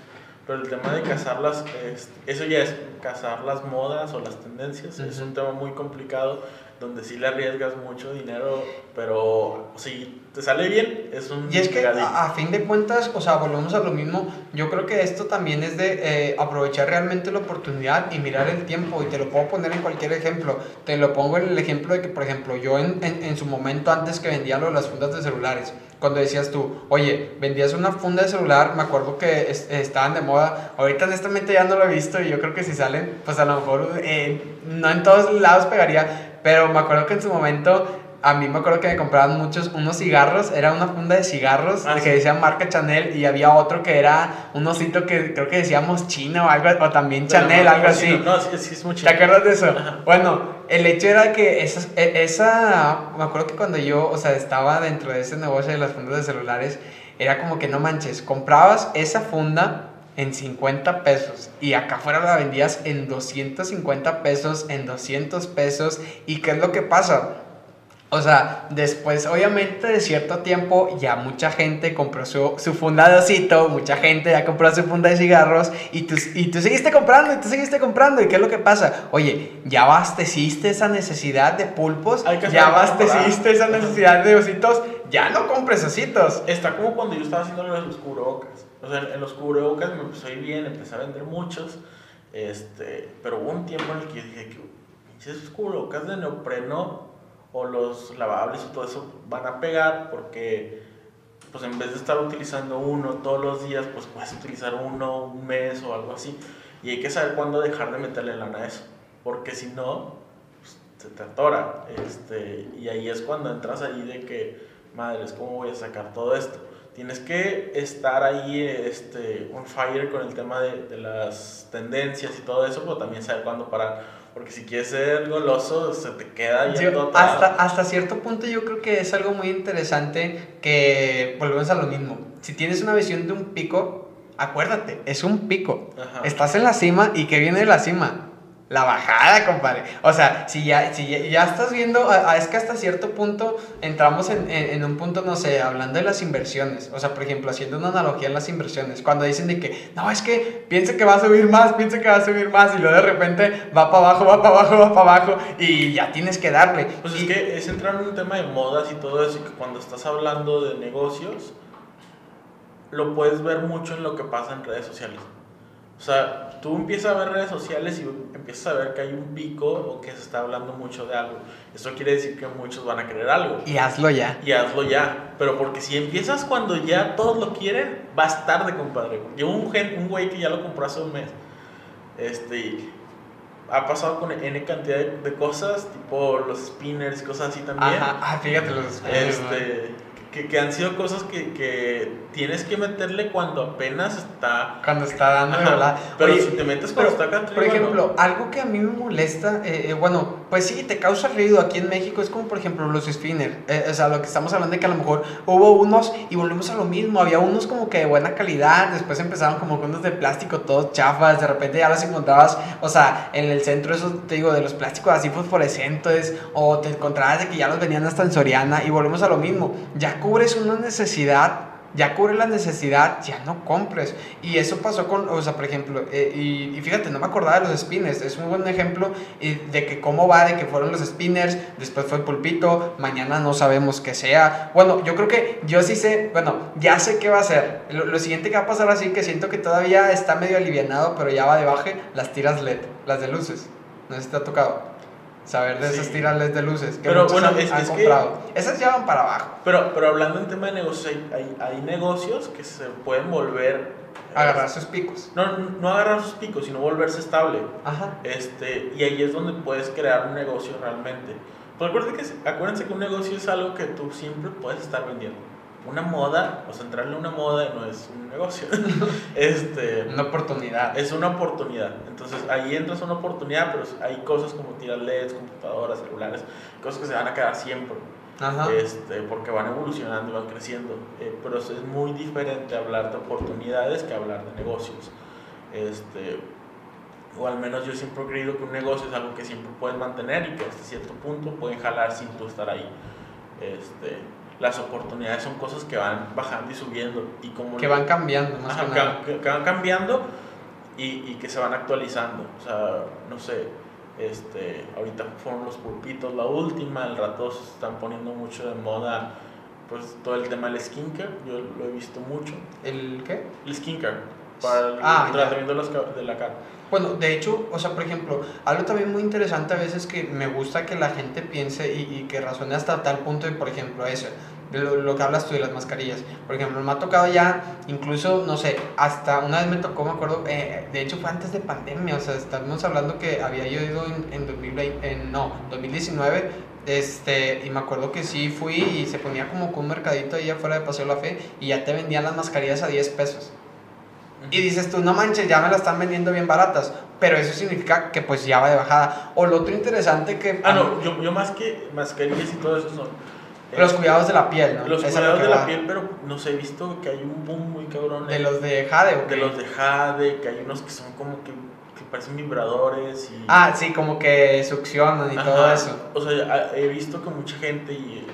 Speaker 2: Pero el tema de cazar las, este, eso ya es cazar las modas o las tendencias, es
Speaker 1: Ujú.
Speaker 2: un tema muy complicado donde sí le arriesgas mucho dinero, pero si te sale bien, es un
Speaker 1: Y es que a, a fin de cuentas, o sea, volvemos a lo mismo. Yo creo que esto también es de eh, aprovechar realmente la oportunidad y mirar el tiempo. Y te lo puedo poner en cualquier ejemplo. Te lo pongo en el ejemplo de que, por ejemplo, yo en, en, en su momento antes que vendía lo de las fundas de celulares, cuando decías tú, oye, vendías una funda de celular, me acuerdo que es- estaban de moda. Ahorita honestamente ya no lo he visto y yo creo que si salen, pues a lo mejor eh, no en todos lados pegaría. Pero me acuerdo que en su momento a mí me acuerdo que me compraban muchos unos cigarros, era una funda de cigarros
Speaker 2: Ah,
Speaker 1: que
Speaker 2: sí.
Speaker 1: decía marca Chanel y había otro que era un osito que creo que decíamos China o algo, o también
Speaker 2: Pero
Speaker 1: Chanel,
Speaker 2: no,
Speaker 1: algo así.
Speaker 2: sí, No, sí, sí es muy
Speaker 1: ¿Te acuerdas de eso? Bueno, el hecho era que esa, e- esa, me acuerdo que cuando yo, o sea, estaba dentro de ese negocio de las fundas de celulares, era como que no manches, comprabas esa funda en 50 pesos y acá afuera la vendías en 250 pesos, en 200 pesos y ¿qué es lo que pasa? O sea, después, obviamente, de cierto tiempo, ya mucha gente compró su, su funda de osito, mucha gente ya compró su funda de cigarros, y tú, y tú seguiste comprando, y tú seguiste comprando, ¿y qué es lo que pasa? Oye, ya abasteciste esa necesidad de pulpos, ya abasteciste esa necesidad de ositos, ya no compres ositos.
Speaker 2: Está como cuando yo estaba haciendo los cubrebocas. O sea, en los cubrebocas me empezó a ir bien, empecé a vender muchos. Este, pero hubo un tiempo en el que yo dije que pinches cubrebocas de neopreno o los lavables y todo eso van a pegar porque pues en vez de estar utilizando uno todos los días, pues puedes utilizar uno un mes o algo así. Y hay que saber cuándo dejar de meterle lana a eso. Porque si no, pues, se te atora. Este, y ahí es cuando entras ahí de que, madres, ¿cómo voy a sacar todo esto? Tienes que estar ahí este, on fire con el tema de, de las tendencias y todo eso, pero también saber cuándo parar. Porque si quieres ser goloso, se te queda
Speaker 1: Sí,
Speaker 2: yendo
Speaker 1: hasta, hasta cierto punto yo creo que es algo muy interesante que volvemos a lo mismo. Si tienes una visión de un pico, acuérdate, es un pico.
Speaker 2: Ajá.
Speaker 1: Estás en la cima y ¿qué viene de la cima? La bajada, compadre. O sea, si ya, si ya, ya estás viendo, a- a- es que hasta cierto punto entramos en, en- en un punto, no sé, hablando de las inversiones. O sea, por ejemplo, haciendo una analogía en las inversiones. Cuando dicen de que, no, es que piensa que va a subir más, piensa que va a subir más, y luego de repente va para abajo, va para abajo, va para abajo, y ya tienes que darle.
Speaker 2: Pues
Speaker 1: Y-
Speaker 2: es que es entrar en un tema de modas y todo eso, y que cuando estás hablando de negocios, lo puedes ver mucho en lo que pasa en redes sociales. O sea, tú empiezas a ver redes sociales y empiezas a ver que hay un pico o que se está hablando mucho de algo. Eso quiere decir que muchos van a querer algo.
Speaker 1: Y hazlo ya.
Speaker 2: Y hazlo ya. Pero porque si empiezas cuando ya todos lo quieren, vas tarde, compadre. Llevo un, gen, un güey que ya lo compró hace un mes. Este, y ha pasado con N cantidad de, de cosas, tipo los spinners, cosas así también.
Speaker 1: Ajá, ah, fíjate los ¿no?
Speaker 2: Este, que, que han sido cosas que, que tienes que meterle cuando apenas está.
Speaker 1: Cuando está dando.
Speaker 2: Pero
Speaker 1: Oye,
Speaker 2: si te metes cuando
Speaker 1: Pero,
Speaker 2: está acá
Speaker 1: por ejemplo, algo que a mí me molesta, eh, eh, bueno, pues sí, te causa ruido aquí en México, es como por ejemplo los spinners, eh, o sea, lo que estamos hablando de que a lo mejor hubo unos y volvemos a lo mismo, había unos como que de buena calidad, después empezaron como con unos de plástico todos chafas, de repente ya los encontrabas, o sea, en el centro esos, te digo, de los plásticos así fosforescentes, o te encontrabas de que ya los venían hasta en Soriana y volvemos a lo mismo, ya cubres una necesidad ya cubre la necesidad, ya no compres. Y eso pasó con, o sea, por ejemplo, eh, y, y fíjate, no me acordaba de los spinners, es un buen ejemplo eh, de que cómo va, de que fueron los spinners, después fue el pulpito, mañana no sabemos qué sea. Bueno, yo creo que yo sí sé, bueno, ya sé qué va a ser. Lo, lo siguiente que va a pasar así, que siento que todavía está medio alivianado, pero ya va de baje, las tiras LED, las de luces. No sé si te ha tocado. Saber de esas
Speaker 2: Sí.
Speaker 1: tiras LED de luces que
Speaker 2: Pero, bueno,
Speaker 1: han,
Speaker 2: es-
Speaker 1: han
Speaker 2: es que-
Speaker 1: comprado. Esas ya van para abajo.
Speaker 2: Pero, pero hablando en tema de negocios, hay, hay, hay negocios que se pueden volver...
Speaker 1: Agarrar sus picos.
Speaker 2: No, no agarrar sus picos, sino volverse estable.
Speaker 1: Ajá.
Speaker 2: Este, y ahí es donde puedes crear un negocio realmente. Pues acuérdense que, se- acuérdense que un negocio es algo que tú siempre puedes estar vendiendo. Una moda, o sea, entrarle a una moda no es un negocio. este,
Speaker 1: Una oportunidad.
Speaker 2: es una oportunidad. Entonces ahí entras a una oportunidad, pero hay cosas como tirar LEDs, computadoras, celulares, cosas que se van a quedar siempre.
Speaker 1: Ajá.
Speaker 2: Este, porque van evolucionando y van creciendo. Eh, pero es es muy diferente hablar de oportunidades que hablar de negocios. Este, o al menos yo siempre he creído que un negocio es algo que siempre puedes mantener y que hasta cierto punto pueden jalar sin tú estar ahí. Este, las oportunidades son cosas que van bajando y subiendo. Y como
Speaker 1: Que van cambiando, más
Speaker 2: Ajá,
Speaker 1: que nada.
Speaker 2: que- que van cambiando y, y que se van actualizando. O sea, no sé, este, ahorita fueron los pulpitos la última, al rato se están poniendo mucho de moda pues todo el tema del skincare, yo lo he visto mucho.
Speaker 1: ¿El qué?
Speaker 2: El skincare, para el
Speaker 1: Ah, ya.
Speaker 2: tratamiento ca- de la cara.
Speaker 1: Bueno, de hecho, o sea, por ejemplo, algo también muy interesante a veces que me gusta que la gente piense y, y que razone hasta tal punto de, por ejemplo, eso, lo, lo que hablas tú de las mascarillas. Por ejemplo, me ha tocado ya, incluso, no sé, hasta una vez me tocó, me acuerdo, eh, de hecho fue antes de pandemia, o sea, estamos hablando que había yo ido en, en 2020, en, no, 2019, este, y me acuerdo que sí fui y se ponía como con un mercadito ahí afuera de Paseo La Fe y ya te vendían las mascarillas a 10 pesos. Y dices tú, no manches, ya me la están vendiendo bien baratas. Pero eso significa que pues ya va de bajada. O lo otro interesante que...
Speaker 2: Ah, no, yo, yo más que mascarillas y todo eso son... eh,
Speaker 1: Los cuidados de la piel, ¿no?
Speaker 2: Los
Speaker 1: lo
Speaker 2: cuidados
Speaker 1: que
Speaker 2: de la
Speaker 1: va.
Speaker 2: piel, pero no sé, he visto que hay un boom muy cabrón.
Speaker 1: De los de jade, ¿o
Speaker 2: de los de Jade, que hay unos que son como que, que parecen vibradores y...
Speaker 1: Ah, sí, como que succionan y
Speaker 2: Ajá.
Speaker 1: todo eso.
Speaker 2: O sea, a- he visto que mucha gente y, y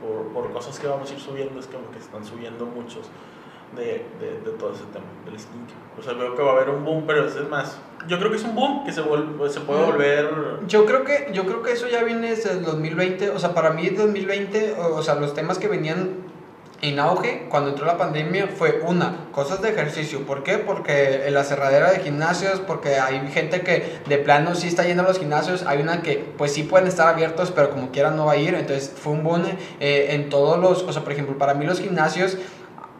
Speaker 2: por, por cosas que vamos a ir subiendo es como que están subiendo muchos de, de, de todo ese tema del skincare. O sea, veo que va a haber un boom, pero es más, yo creo que es un boom que se, se puede
Speaker 1: Mm.
Speaker 2: volver...
Speaker 1: Yo creo que yo creo que eso ya viene desde el 2020, o sea, para mí el 2020, o o sea, los temas que venían en auge cuando entró la pandemia fue una, cosas de ejercicio, ¿por qué? Porque en la cerradera de gimnasios, porque hay gente que de plano sí está yendo a los gimnasios, hay una que pues sí pueden estar abiertos, pero como quieran no va a ir, entonces fue un boom eh, en todos los, o sea, por ejemplo, para mí los gimnasios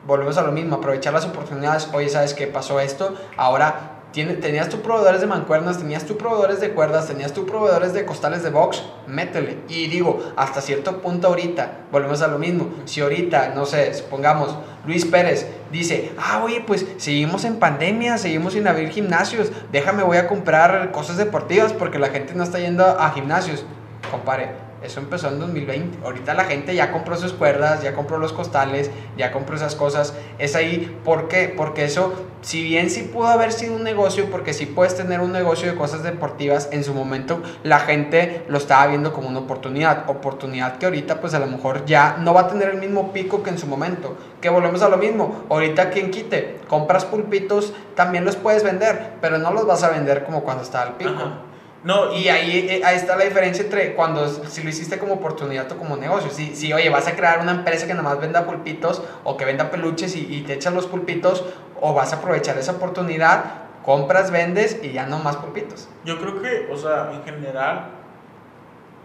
Speaker 1: volvemos a lo mismo, aprovechar las oportunidades. Oye, ¿sabes qué pasó esto? Ahora tenías tus proveedores de mancuernas, tenías tus proveedores de cuerdas, tenías tus proveedores de costales de box, métele. Y digo, hasta cierto punto ahorita, volvemos a lo mismo. Si ahorita, no sé, supongamos, Luis Pérez dice, ah, oye, pues seguimos en pandemia, seguimos sin abrir gimnasios, déjame, voy a comprar cosas deportivas porque la gente no está yendo a gimnasios. Compare, eso empezó en 2020. Ahorita la gente ya compró sus cuerdas, ya compró los costales, ya compró esas cosas. Es ahí, ¿por qué? Porque eso, si bien sí pudo haber sido un negocio, porque sí puedes tener un negocio de cosas deportivas, en su momento la gente lo estaba viendo como una oportunidad. Oportunidad que ahorita pues a lo mejor ya no va a tener el mismo pico que en su momento. Que volvemos a lo mismo. Ahorita quien quite, compras pulpitos, también los puedes vender, pero no los vas a vender como cuando estaba el pico.
Speaker 2: Ajá. No,
Speaker 1: Y ahí, eh, ahí está la diferencia entre cuando si lo hiciste como oportunidad o como negocio. Si, si oye, vas a crear una empresa que nada más venda pulpitos o que venda peluches y, te echan los pulpitos, o vas a aprovechar esa oportunidad, compras, vendes y ya no más pulpitos.
Speaker 2: Yo creo que, o sea, en general,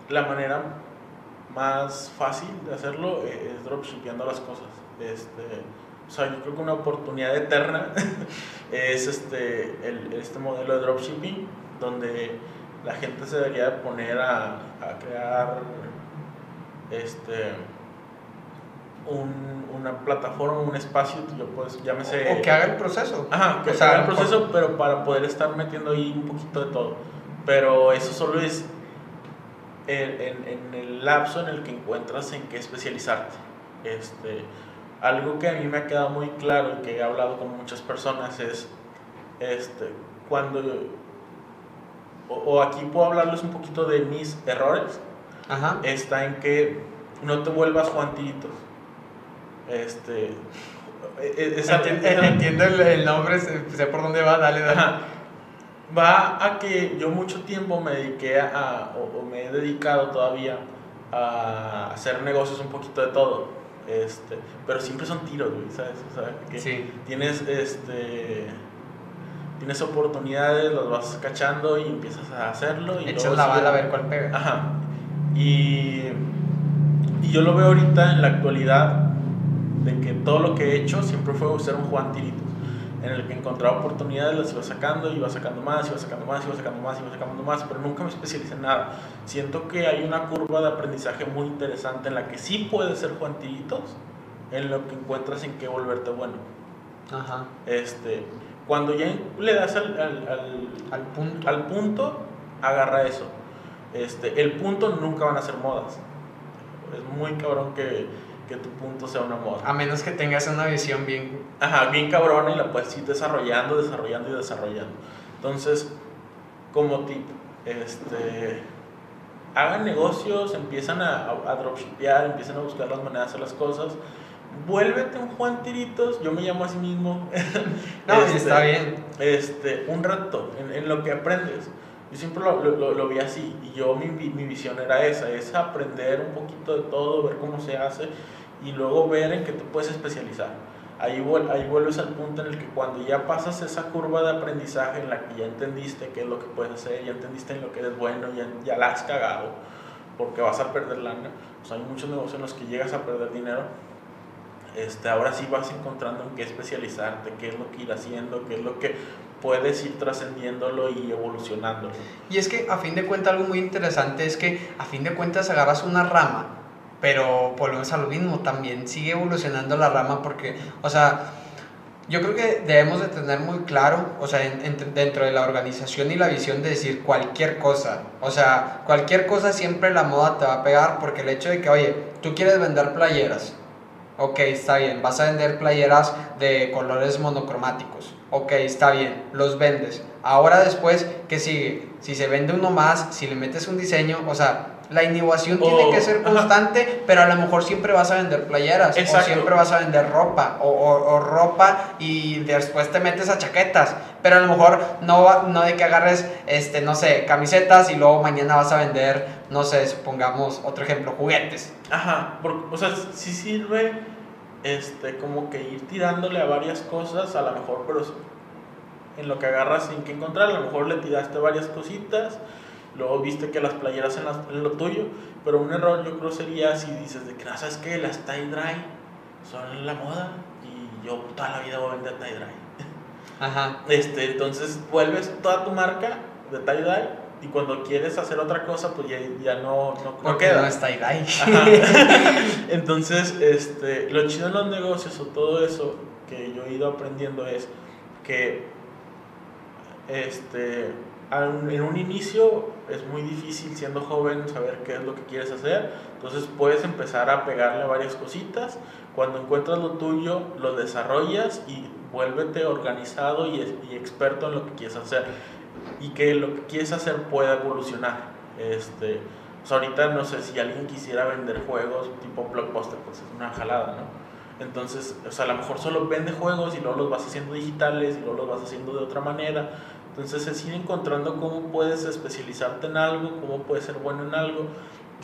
Speaker 2: la manera más fácil de hacerlo eh, es dropshipeando las cosas. Este, o sea, yo creo que una oportunidad eterna es este, el, este modelo de dropshipping, donde la gente se debería de poner a, a crear este, un- una plataforma, un espacio, tú lo puedes, llámese...
Speaker 1: O que haga el proceso.
Speaker 2: Ajá, que
Speaker 1: O
Speaker 2: se
Speaker 1: sea,
Speaker 2: haga el
Speaker 1: por-
Speaker 2: proceso, pero para poder estar metiendo ahí un poquito de todo. Pero eso solo es en, en- en el lapso en el que encuentras en qué especializarte. Este, algo que a mí me ha quedado muy claro y que he hablado con muchas personas es este, cuando... O, o aquí puedo hablarles un poquito de mis errores.
Speaker 1: Ajá.
Speaker 2: Está en que no te vuelvas Juan Tiritos. Este... e- e- esa-
Speaker 1: Entiendo el, el nombre, sé, sé por dónde va, dale, dale.
Speaker 2: Ajá. Va a que yo mucho tiempo me dediqué a, o, o me he dedicado todavía a hacer negocios un poquito de todo. Este, pero siempre son tiros, güey, ¿sabes? O sea, que
Speaker 1: Sí.
Speaker 2: tienes este tienes oportunidades, las vas cachando y empiezas a hacerlo. Y
Speaker 1: Echas la bala a ver cuál pega.
Speaker 2: Ajá. Y, y yo lo veo ahorita en la actualidad de que todo lo que he hecho siempre fue ser un Juan Tirito en el que encontraba oportunidades, las iba sacando, iba sacando más, iba sacando más, iba sacando más, iba sacando más, pero nunca me especialicé en nada. Siento que hay una curva de aprendizaje muy interesante en la que sí puedes ser Tiritos, en lo que encuentras en qué volverte bueno.
Speaker 1: Ajá.
Speaker 2: Este, cuando ya le das al, al,
Speaker 1: al, punto.
Speaker 2: al punto, agarra eso. Este, el punto nunca van a ser modas. Es muy cabrón que que tu punto sea una moda.
Speaker 1: A menos que tengas una visión bien...
Speaker 2: Ajá, bien cabrona y la puedes ir desarrollando, desarrollando y desarrollando. Entonces, como tip, este, hagan negocios, empiezan a, a, dropshipear, empiezan a buscar las maneras de hacer las cosas. Vuélvete un Juan Tiritos, yo me llamo a sí mismo.
Speaker 1: no, este, está bien.
Speaker 2: Este, un rato en, en lo que aprendes. Yo siempre lo, lo, lo, vi así y yo mi, mi visión era esa, es aprender un poquito de todo, ver cómo se hace y luego ver en qué te puedes especializar. Ahí, ahí vuelves al punto en el que cuando ya pasas esa curva de aprendizaje en la que ya entendiste qué es lo que puedes hacer, ya entendiste en lo que eres bueno, ya, ya la has cagado, porque vas a perder lana. hay muchos negocios en los que llegas a perder dinero. Este, ahora sí vas encontrando en qué especializarte, qué es lo que ir haciendo, qué es lo que puedes ir trascendiéndolo y evolucionándolo.
Speaker 1: Y es que a fin de cuentas algo muy interesante es que a fin de cuentas agarras una rama pero volvemos a lo mismo, también sigue evolucionando la rama porque, o sea, yo creo que debemos de tener muy claro, o sea, dentro de la organización y la visión de decir cualquier cosa, o sea, cualquier cosa siempre la moda te va a pegar porque el hecho de que, oye, tú quieres vender playeras, ok, está bien, vas a vender playeras de colores monocromáticos, ok, está bien, los vendes. Ahora después, ¿qué sigue? Si se vende uno más, si le metes un diseño, o sea, la innovación tiene que ser constante, pero a lo mejor siempre vas a vender playeras, o siempre vas a vender ropa, o, ropa y después te metes a chaquetas, pero a lo mejor no, no de que agarres, este, no sé, camisetas y luego mañana vas a vender, no sé, supongamos otro ejemplo, juguetes.
Speaker 2: Ajá, o sea, sí sirve este, como que ir tirándole a varias cosas, a lo mejor, pero en lo que agarras sin que encontrar, a lo mejor le tiraste varias cositas luego viste que las playeras en, lo tuyo, pero un error yo creo sería si dices de que, no, ¿sabes que Las tie dry son la moda y yo toda la vida voy a vender tie dry.
Speaker 1: Ajá.
Speaker 2: Este, entonces vuelves toda tu marca de tie dry y cuando quieres hacer otra cosa, pues ya, ya no, no,
Speaker 1: Porque queda. no es tie dye.
Speaker 2: Entonces, este, lo chido en los negocios o todo eso que yo he ido aprendiendo es que este en un inicio es muy difícil siendo joven saber qué es lo que quieres hacer, entonces puedes empezar a pegarle varias cositas, cuando encuentras lo tuyo lo desarrollas y vuélvete organizado y, experto en lo que quieres hacer y que lo que quieres hacer pueda evolucionar. Este, pues ahorita no sé si alguien quisiera vender juegos tipo blockbuster, pues es una jalada, ¿no? Entonces, o sea, a lo mejor solo vende juegos y luego los vas haciendo digitales y luego los vas haciendo de otra manera entonces es ir encontrando cómo puedes especializarte en algo, cómo puedes ser bueno en algo.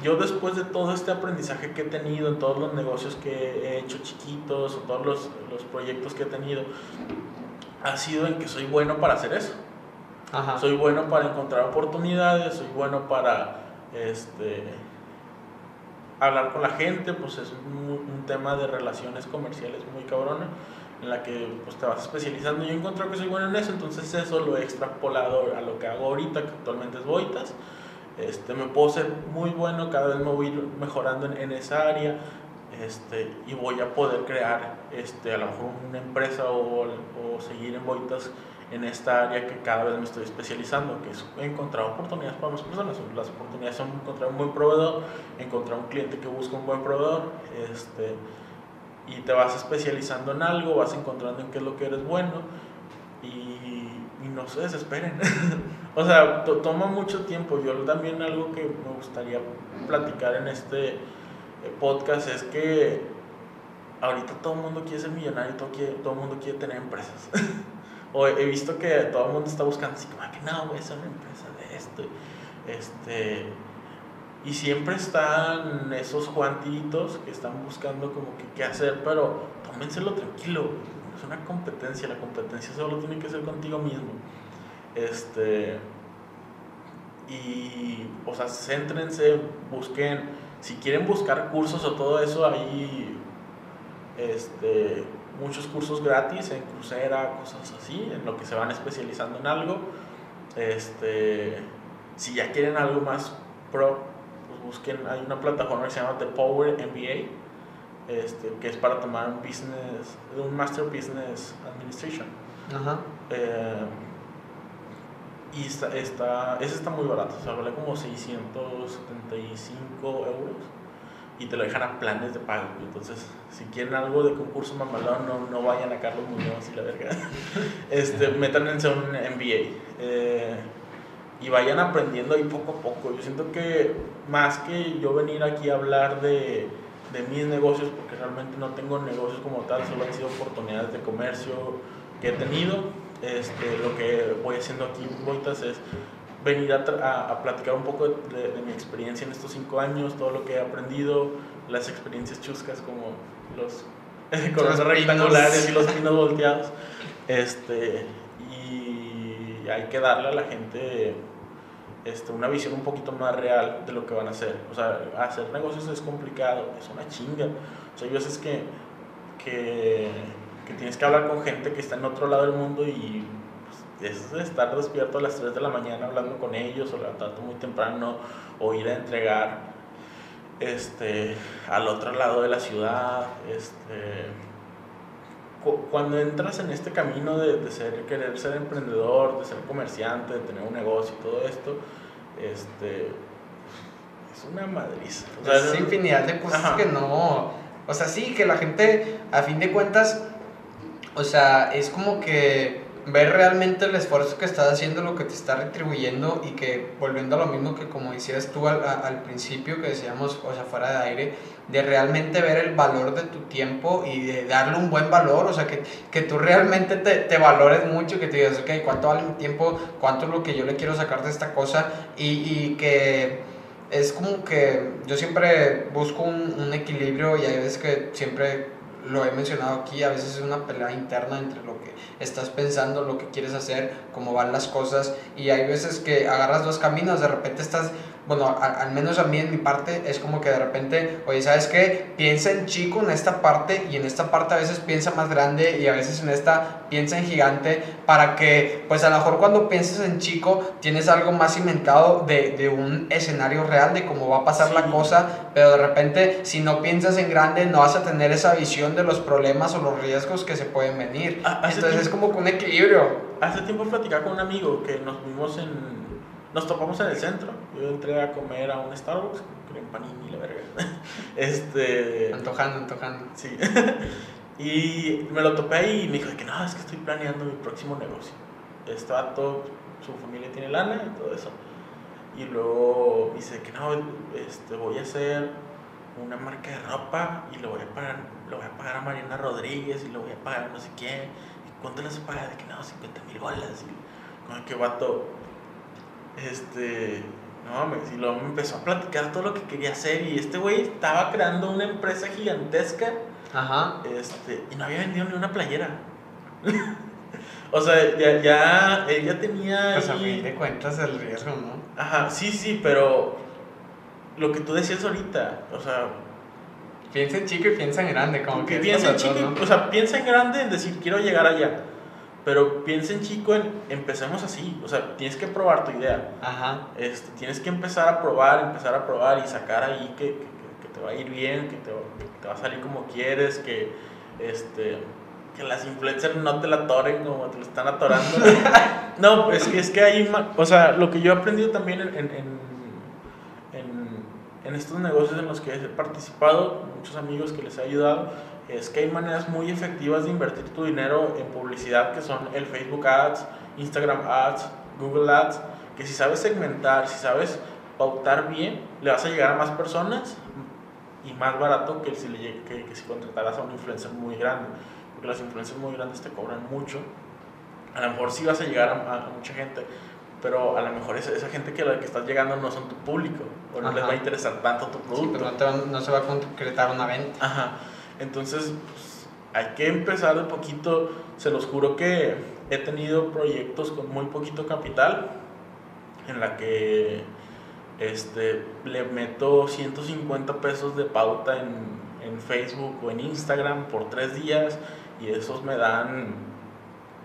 Speaker 2: Yo después de todo este aprendizaje que he tenido en todos los negocios que he hecho chiquitos o todos los, los proyectos que he tenido, ha sido en que soy bueno para hacer eso. Soy bueno para encontrar oportunidades, soy bueno para este, hablar con la gente, pues es un, un tema de relaciones comerciales muy cabrona en la que pues, te vas especializando. Yo encontré que soy bueno en eso, entonces eso lo he extrapolado a lo que hago ahorita, que actualmente es Boitas. Este, me puedo ser muy bueno, cada vez me voy mejorando en, en esa área este, y voy a poder crear este, a lo mejor una empresa o, o, seguir en Boitas en esta área que cada vez me estoy especializando, que es encontrar oportunidades para más personas. Las oportunidades son encontrar un buen proveedor, encontrar un cliente que busca un buen proveedor, este, y te vas especializando en algo, vas encontrando en qué es lo que eres bueno y, y no se desesperen. o sea, toma mucho tiempo. Yo también algo que me gustaría platicar en este eh, podcast es que ahorita todo el mundo quiere ser millonario, todo, todo el mundo quiere tener empresas. o he visto que todo el mundo está buscando así como que no, a ser una empresa de esto. Este, y siempre están esos juantitos que están buscando como que qué hacer, pero tómenselo tranquilo. es una competencia, la competencia solo tiene que ser contigo mismo. Este, y, o sea, céntrense, busquen, si quieren buscar cursos o todo eso, hay este, muchos cursos gratis en Coursera, cosas así, en lo que se van especializando en algo. Este, si ya quieren algo más pro, busquen, hay una plataforma que se llama The Power MBA, este, que es para tomar un business, un Master Business Administration.
Speaker 1: Ajá.
Speaker 2: Eh, y está, está, ese está muy barato, o sea, vale como 675 euros y te lo dejan a planes de pago. Entonces, si quieren algo de concurso mamalón, no, no vayan a Carlos Muñoz y la verga. Este, métanse un MBA. Eh, y vayan aprendiendo ahí poco a poco. Yo siento que más que yo venir aquí a hablar de, de mis negocios, porque realmente no tengo negocios como tal, solo han sido oportunidades de comercio que he tenido. Este, lo que voy haciendo aquí en Boitas es venir a, a, platicar un poco de, de, mi experiencia en estos cinco años, todo lo que he aprendido, las experiencias chuscas como los coronas rectangulares y los pinos volteados. Este, y hay que darle a la gente este, una visión un poquito más real de lo que van a hacer. O sea, hacer negocios es complicado, es una chinga. O sea, hay veces que, que, que tienes que hablar con gente que está en otro lado del mundo y es estar despierto a las 3 de la mañana hablando con ellos o levantarte muy temprano o ir a entregar este, al otro lado de la ciudad. Este, cuando entras en este camino de, de, ser, querer ser emprendedor, de ser comerciante, de tener un negocio y todo esto, este, es una madriza.
Speaker 1: O sea, es infinidad de cosas ajá. que no... O sea, sí, que la gente, a fin de cuentas, o sea, es como que ver realmente el esfuerzo que estás haciendo, lo que te está retribuyendo y que volviendo a lo mismo que como decías tú al, principio que decíamos, o sea, fuera de aire, de realmente ver el valor de tu tiempo y de darle un buen valor, o sea, que, que tú realmente te, te valores mucho, que te digas, ok, ¿cuánto vale mi tiempo? ¿Cuánto es lo que yo le quiero sacar de esta cosa? Y, y que es como que yo siempre busco un equilibrio y hay veces que siempre lo he mencionado aquí, a veces es una pelea interna entre lo que estás pensando, lo que quieres hacer, cómo van las cosas y hay veces que agarras dos caminos, de repente estás, bueno, a, al menos a mí en mi parte es como que de repente, oye, ¿sabes qué? Piensa en chico en esta parte y en esta parte a veces piensa más grande y a veces en esta piensa en gigante para que, pues a lo mejor cuando piensas en chico tienes algo más inventado de, de un escenario real de cómo va a pasar sí. la cosa, pero de repente si no piensas en grande no vas a tener esa visión de los problemas o los riesgos que se pueden venir.
Speaker 2: Ah,
Speaker 1: Entonces
Speaker 2: tiempo,
Speaker 1: es como que un equilibrio.
Speaker 2: Hace tiempo platicaba con un amigo que nos vimos en... Nos topamos en el centro. Yo entré a comer a un Starbucks, creo en panini, la verga. Este...
Speaker 1: Antojando, antojando.
Speaker 2: Sí. y me lo topé ahí y me dijo que no, es que estoy planeando mi próximo negocio. Este vato, su familia tiene lana y todo eso. Y luego dice que no, este, voy a hacer una marca de ropa y lo voy a pagar, lo voy a pagar a Mariana Rodríguez y lo voy a pagar a no sé quién. ¿Y cuánto les paga? De que no, 50 mil bolas. Y con que vato, este, no mames, y luego me empezó a platicar todo lo que quería hacer y este güey estaba creando una empresa gigantesca.
Speaker 1: Ajá.
Speaker 2: Este, y no había vendido ni una playera. o sea, ya, ya, él ya tenía...
Speaker 1: Pues a fin de cuentas el riesgo, ¿no?
Speaker 2: Ajá, sí, sí, pero lo que tú decías ahorita, o sea...
Speaker 1: Piensa en chico y piensa en grande, como que...
Speaker 2: Piensa en chico, ¿no? o sea, piensa en grande en decir, quiero llegar allá. Pero piensa en chico en, empecemos así, o sea, tienes que probar tu idea.
Speaker 1: Ajá.
Speaker 2: Este, tienes que empezar a probar, empezar a probar y sacar ahí que, que, que te va a ir bien, que te, que te, va a salir como quieres, que, este, que las influencers no te la atoren como te lo están atorando. no, es que, es que hay, o sea, lo que yo he aprendido también en, en, en, en estos negocios en los que he participado, muchos amigos que les he ayudado, es que hay maneras muy efectivas de invertir tu dinero en publicidad que son el Facebook Ads, Instagram Ads, Google Ads, que si sabes segmentar, si sabes pautar bien, le vas a llegar a más personas y más barato que si, le, que, que si contrataras a un influencer muy grande, porque las influencers muy grandes te cobran mucho. A lo mejor sí vas a llegar a, a mucha gente, pero a lo mejor esa, esa gente que la que estás llegando no son tu público, o no Ajá. les va a interesar tanto tu producto.
Speaker 1: Sí, pero no, te no se va a concretar una venta.
Speaker 2: Ajá. Entonces, pues, hay que empezar de poquito. Se los juro que he tenido proyectos con muy poquito capital en la que este, le meto 150 pesos de pauta en, en Facebook o en Instagram por tres días y esos me dan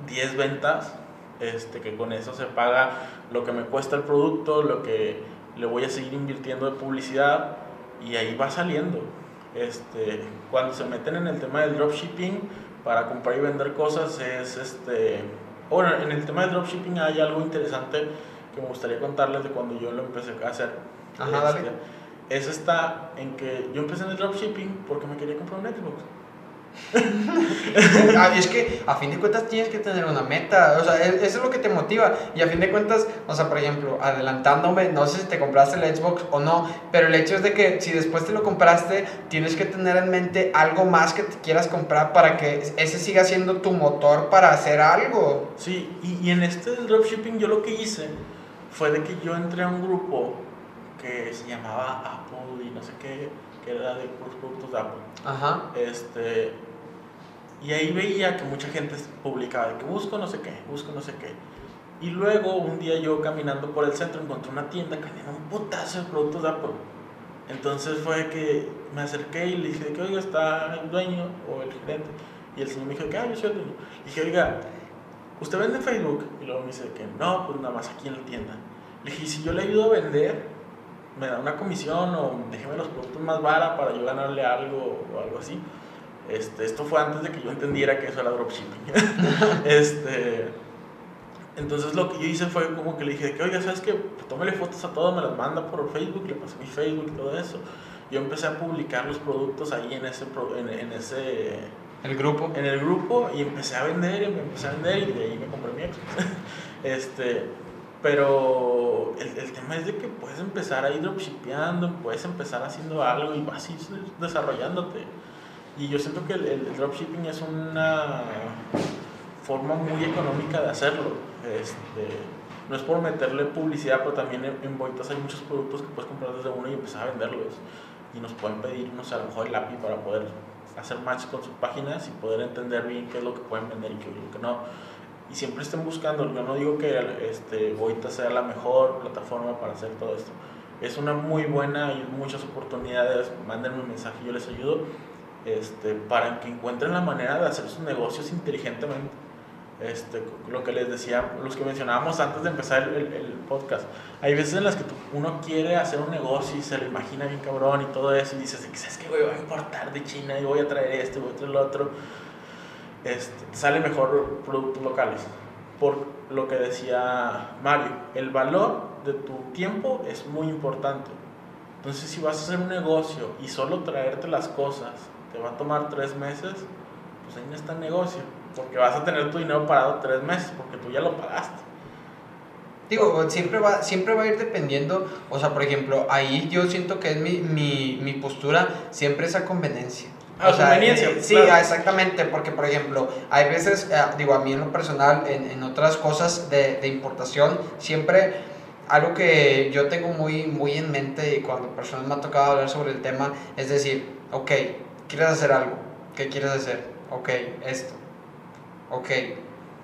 Speaker 2: 10 ventas, este, que con eso se paga lo que me cuesta el producto, lo que le voy a seguir invirtiendo de publicidad y ahí va saliendo. Este, cuando se meten en el tema del dropshipping para comprar y vender cosas es este bueno en el tema del dropshipping hay algo interesante que me gustaría contarles de cuando yo lo empecé a hacer.
Speaker 1: Ajá,
Speaker 2: Este, es está en que yo empecé en el dropshipping porque me quería comprar un Xbox
Speaker 1: es que a fin de cuentas tienes que tener una meta, o sea, e- eso es lo que te motiva. Y a fin de cuentas, o sea, por ejemplo, adelantándome, no sé si te compraste el Xbox o no, pero el hecho es de que si después te lo compraste, tienes que tener en mente algo más que te quieras comprar para que ese siga siendo tu motor para hacer algo.
Speaker 2: Sí, y, y en este dropshipping yo lo que hice fue de que yo entré a un grupo que se llamaba Apple y no sé qué, que era de productos de Apple.
Speaker 1: Ajá.
Speaker 2: Este, y ahí veía que mucha gente publicaba de que busco no sé qué, busco no sé qué. Y luego un día yo caminando por el centro encontré una tienda que vendía un putazo de productos de Apple. Entonces fue que me acerqué y le dije que, oiga, está el dueño o el gerente. Y el señor me dijo que, ah, yo soy el dueño. Le dije, oiga, ¿usted vende en Facebook? Y luego me dice que no, pues nada más aquí en la tienda. Le dije, ¿y si yo le ayudo a vender? ¿Me da una comisión o déjeme los productos más baratos para yo ganarle algo o algo así? Este, esto fue antes de que yo entendiera que eso era dropshipping. este, entonces lo que yo hice fue como que le dije que, oiga, ¿sabes qué? Pues tómale fotos a todo, me las manda por Facebook, le pasé mi Facebook y todo eso. Yo empecé a publicar los productos ahí en ese, en, en ese
Speaker 1: El grupo.
Speaker 2: en el grupo y empecé a vender y me empecé a vender y de ahí me compré mi Xbox. este, pero el, el tema es de que puedes empezar a ir dropshipeando, puedes empezar haciendo algo y vas a ir desarrollándote. Y yo siento que el dropshipping es una forma muy económica de hacerlo. Este, no es por meterle publicidad, pero también en, en Boitas hay muchos productos que puedes comprar desde uno y empezar a venderlos. Y nos pueden pedir, no sé, a lo mejor el API para poder hacer match con sus páginas y poder entender bien qué es lo que pueden vender y qué es lo que no. Y siempre estén buscando, yo no digo que este, Boita sea la mejor plataforma para hacer todo esto. Es una muy buena y muchas oportunidades, mándenme un mensaje, yo les ayudo, este, para que encuentren la manera de hacer sus negocios inteligentemente. Este, lo que les decía, los que mencionábamos antes de empezar el, el- el podcast, hay veces en las que tú- uno quiere hacer un negocio y se lo imagina bien cabrón y todo eso, y dices, ¿sabes qué, güey? Voy a importar de China y voy a traer esto y voy a traer lo otro. Este, te sale mejor productos locales. Por lo que decía Mario, el valor de tu tiempo es muy importante. Entonces, si vas a hacer un negocio y solo traerte las cosas te va a tomar tres meses, pues ahí no está el negocio. Porque vas a tener tu dinero parado tres meses, porque tú ya lo pagaste.
Speaker 1: Digo, siempre va, siempre va a ir dependiendo, o sea, por ejemplo, ahí yo siento que es mi, mi, mi postura, siempre esa conveniencia.
Speaker 2: Ah,
Speaker 1: O sea,
Speaker 2: conveniencia,
Speaker 1: eh, sí,
Speaker 2: claro.
Speaker 1: ah, exactamente, porque por ejemplo, hay veces, eh, digo, a mí en lo personal, en, en otras cosas de, de importación, siempre algo que yo tengo muy, muy en mente y cuando personas me ha tocado hablar sobre el tema, es decir, ok, ¿quieres hacer algo? ¿Qué quieres hacer? Ok, esto. Ok,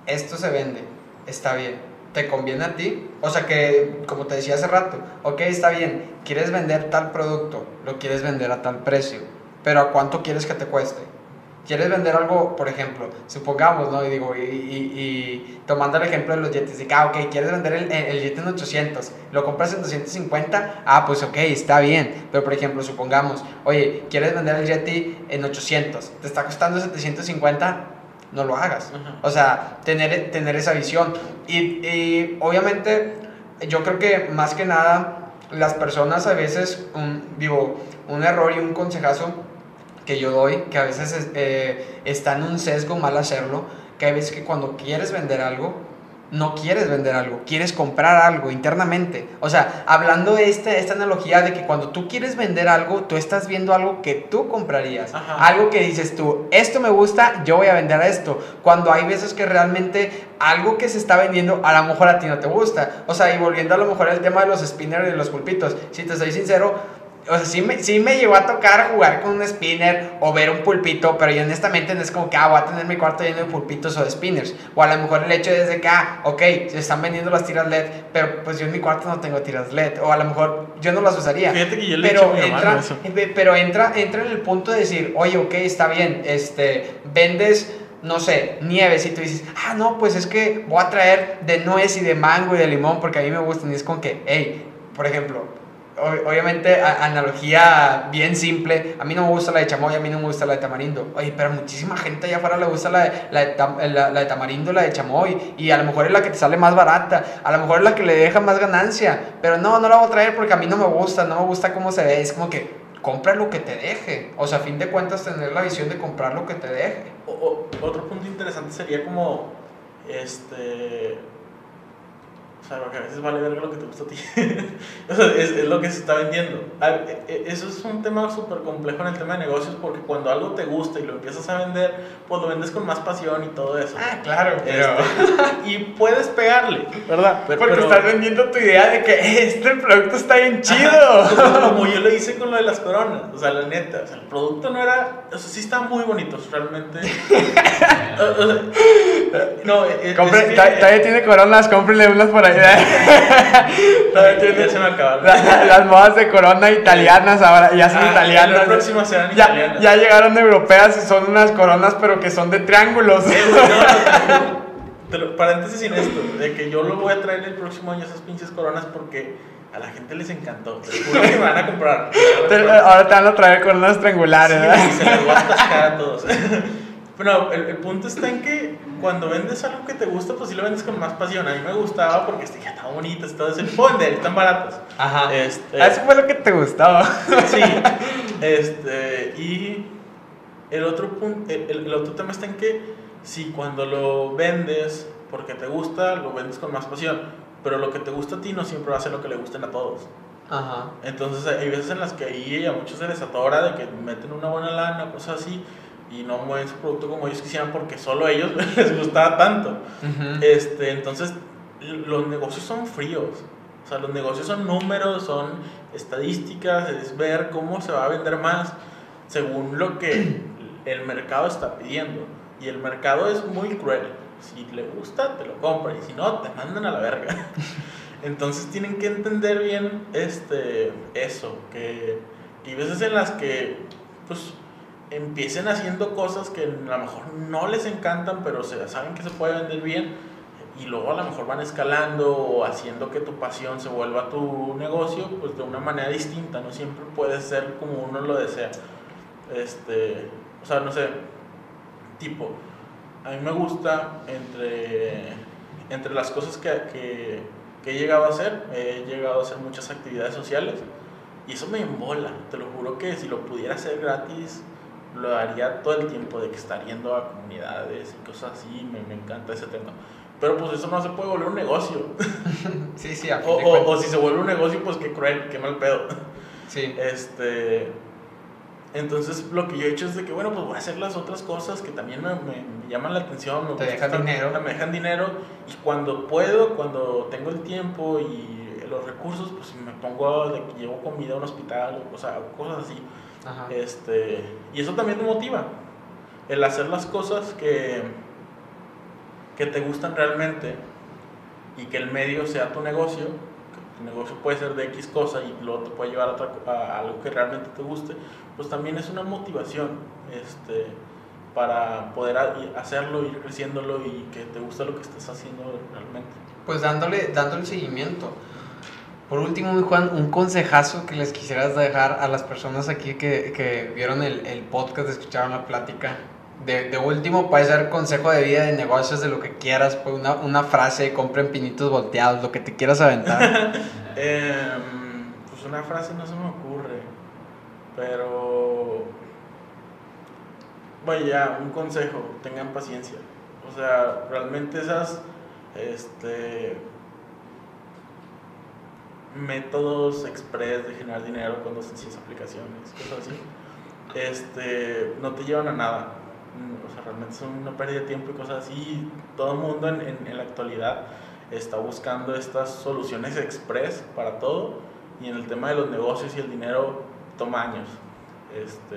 Speaker 1: esto se vende, está bien. ¿Te conviene a ti? O sea que, como te decía hace rato, ok, está bien, quieres vender tal producto, lo quieres vender a tal precio, pero ¿a cuánto quieres que te cueste? ¿Quieres vender algo, por ejemplo, supongamos, ¿no? Y digo, y, y- y tomando el ejemplo de los yetis, que, ah, ok, quieres vender el, el jet en 800, lo compras en 250, ah, pues ok, está bien. Pero, por ejemplo, supongamos, oye, quieres vender el Yeti en 800, te está costando 750, no lo hagas.
Speaker 2: Ajá.
Speaker 1: O sea, tener, tener esa visión. Y, y obviamente, yo creo que más que nada, las personas a veces, un, digo, un error y un consejazo que yo doy, que a veces es- eh, está en un sesgo mal hacerlo, que hay veces que cuando quieres vender algo, no quieres vender algo, quieres comprar algo internamente. O sea, hablando de esta, esta analogía de que cuando tú quieres vender algo, tú estás viendo algo que tú comprarías.
Speaker 2: Ajá.
Speaker 1: Algo que dices tú, esto me gusta, yo voy a vender esto. Cuando hay veces que realmente algo que se está vendiendo, a lo mejor a ti no te gusta. O sea, y volviendo a lo mejor al tema de los spinners y de los pulpitos, si te soy sincero, o sea, sí me, sí me llegó a tocar jugar con un spinner o ver un pulpito, pero yo honestamente no es como que, ah, voy a tener mi cuarto lleno de pulpitos o de spinners. O a lo mejor el hecho es de que, ah, ok, se están vendiendo las tiras LED, pero pues yo en mi cuarto no tengo tiras LED. O a lo mejor yo no las usaría.
Speaker 2: Fíjate que yo le
Speaker 1: pero
Speaker 2: mi
Speaker 1: entra,
Speaker 2: eso.
Speaker 1: pero entra, entra en el punto de decir, oye, ok, está bien, este, vendes, no sé, nieves y tú dices, ah, no, pues es que voy a traer de nuez y de mango y de limón porque a mí me gustan. Y es como que, hey, por ejemplo, obviamente, a- analogía bien simple, a mí no me gusta la de chamoy, a mí no me gusta la de tamarindo. Oye, pero muchísima gente allá afuera le gusta la de, la de, tam- la- la de tamarindo, la de chamoy, y a lo mejor es la que te sale más barata, a lo mejor es la que le deja más ganancia, pero no, no la voy a traer porque a mí no me gusta, no me gusta cómo se ve, es como que compra lo que te deje. O sea, a fin de cuentas, tener la visión de comprar lo que te deje.
Speaker 2: O- o- otro punto interesante sería como, este, o sea, porque a veces vale ver lo que te gusta a ti. o sea, es, es lo que se está vendiendo. E- e- Eso es un tema súper complejo en el tema de negocios porque cuando algo te gusta y lo empiezas a vender, pues lo vendes con más pasión y todo eso.
Speaker 1: Ah, claro,
Speaker 2: Este, y puedes pegarle, ¿verdad? Pero-
Speaker 1: Porque
Speaker 2: pero-
Speaker 1: estás vendiendo tu idea de que este producto está bien chido.
Speaker 2: Ajá, como yo lo hice con lo de las coronas, o sea, la neta, o sea, el producto no era, o sea, sí estaban muy bonitos, realmente. O- o sea, no, es,
Speaker 1: Compre-
Speaker 2: es que-
Speaker 1: todavía tiene coronas, cómprenle unas por ahí. todavía
Speaker 2: ya
Speaker 1: tiene
Speaker 2: se me acabaron.
Speaker 1: la- las modas de corona italianas ahora, ya son
Speaker 2: Ah,
Speaker 1: italianas.
Speaker 2: Serán
Speaker 1: ya,
Speaker 2: italianas.
Speaker 1: ya llegaron europeas y son unas coronas, pero que son de triángulos.
Speaker 2: Güey, no, no, te lo- paréntesis sin esto, de que yo lo voy a traer el próximo año esas pinches coronas porque a la gente les encantó. Te juro que me van a comprar.
Speaker 1: Ahora te van a traer coronas triangulares,
Speaker 2: Sí,
Speaker 1: ¿verdad?
Speaker 2: güey, se las voy a atascar a todos. Pero el, el punto está en que cuando vendes algo que te gusta, pues sí lo vendes con más pasión. A mí me gustaba porque este, ya está bonito, todo se puedo vender, están baratos.
Speaker 1: Ajá.
Speaker 2: Este,
Speaker 1: Eso fue lo que te gustaba.
Speaker 2: Sí. Este, y el otro, punto, el, el otro tema está en que si cuando lo vendes porque te gusta, lo vendes con más pasión. Pero lo que te gusta a ti no siempre va a ser lo que le gusten a todos.
Speaker 1: Ajá.
Speaker 2: Entonces hay veces en las que ahí a muchos se les atora de que meten una buena lana, cosas así, y no mueven su producto como ellos quisieran porque solo a ellos les gustaba tanto.
Speaker 1: Ujú.
Speaker 2: Este, entonces, los negocios son fríos. O sea, los negocios son números, son estadísticas, es ver cómo se va a vender más según lo que el mercado está pidiendo. Y el mercado es muy cruel. Si le gusta, te lo compran. Y si no, te mandan a la verga. Entonces tienen que entender bien este, eso. Que, que hay veces en las que pues, empiecen haciendo cosas que a lo mejor no les encantan, pero saben que se puede vender bien y luego a lo mejor van escalando o haciendo que tu pasión se vuelva tu negocio, pues de una manera distinta, no siempre puede ser como uno lo desea. Este, o sea, no sé, tipo, a mí me gusta entre, entre las cosas que, que, que he llegado a hacer, he llegado a hacer muchas actividades sociales y eso me embola, te lo juro que si lo pudiera hacer gratis, lo haría todo el tiempo de que estar yendo a comunidades y cosas así, me, me encanta ese tema. Pero pues eso no se puede volver un negocio.
Speaker 1: Sí, sí, a fin
Speaker 2: O,
Speaker 1: de
Speaker 2: o- o si se vuelve un negocio, pues qué cruel, qué mal pedo.
Speaker 1: Sí.
Speaker 2: Este, entonces lo que yo he hecho es de que, bueno, pues voy a hacer las otras cosas que también me, me- me llaman la atención. me
Speaker 1: Te dejan
Speaker 2: estar-
Speaker 1: dinero.
Speaker 2: Me dejan dinero y cuando puedo, cuando tengo el tiempo y los recursos, pues me pongo de que llevo comida a un hospital, o sea, cosas así.
Speaker 1: Ajá.
Speaker 2: Este, y eso también te motiva. El hacer las cosas que, que te gustan realmente y que el medio sea tu negocio. que Tu negocio puede ser de X cosa y luego te puede llevar a, otra a algo que realmente te guste. Pues también es una motivación este, para poder hacerlo, ir creciéndolo y que te guste lo que estás haciendo realmente.
Speaker 1: Pues dándole, dándole seguimiento. Por último, mi Juan, un consejazo que les quisieras dejar a las personas aquí que, que vieron el, el podcast, escucharon la plática. De, de último, puede ser consejo de vida, de negocios, de lo que quieras. Pues una, una frase, compren pinitos volteados, lo que te quieras aventar.
Speaker 2: Em, pues una frase no se me ocurre, pero vaya, un consejo, tengan paciencia. O sea, realmente esas este métodos express de generar dinero con dos sencillas aplicaciones, cosas así, este, no te llevan a nada. Mm, O sea, realmente son una pérdida de tiempo y cosas así. Todo el mundo en, en- en la actualidad está buscando estas soluciones express para todo y en el tema de los negocios y el dinero toma años. Este,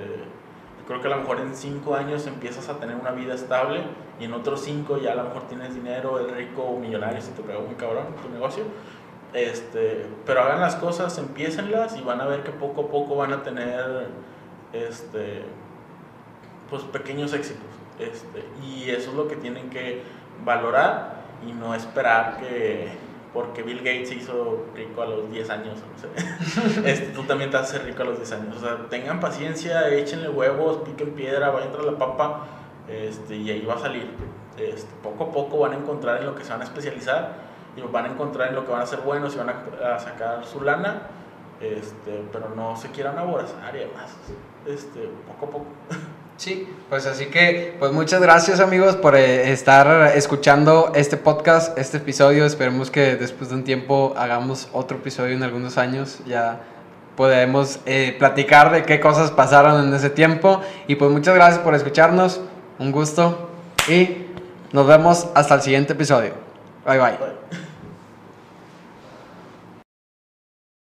Speaker 2: yo creo que a lo mejor en 5 años empiezas a tener una vida estable y en otros 5 ya a lo mejor tienes dinero, eres rico o millonario si te pega un cabrón tu negocio. Este, pero hagan las cosas, empiecenlas y van a ver que poco a poco van a tener este, pues pequeños éxitos. Este, y eso es lo que tienen que valorar y no esperar que porque Bill Gates se hizo rico a los 10 años, no sé. este, tú también te haces rico a los 10 años. O sea, tengan paciencia, échenle huevos, piquen piedra, vayan entrar la papa este, y ahí va a salir. Este, poco a poco van a encontrar en lo que se van a especializar y van a encontrar en lo que van a ser buenos y van a, a sacar su lana, este, pero no se quieran aborazar y además, este, poco a poco.
Speaker 1: Sí, pues así que, pues muchas gracias amigos por eh, estar escuchando este podcast, este episodio. Esperemos que después de un tiempo hagamos otro episodio en algunos años. Ya podemos eh, platicar de qué cosas pasaron en ese tiempo. Y pues muchas gracias por escucharnos. Un gusto. Y nos vemos hasta el siguiente episodio. 喂
Speaker 2: 喂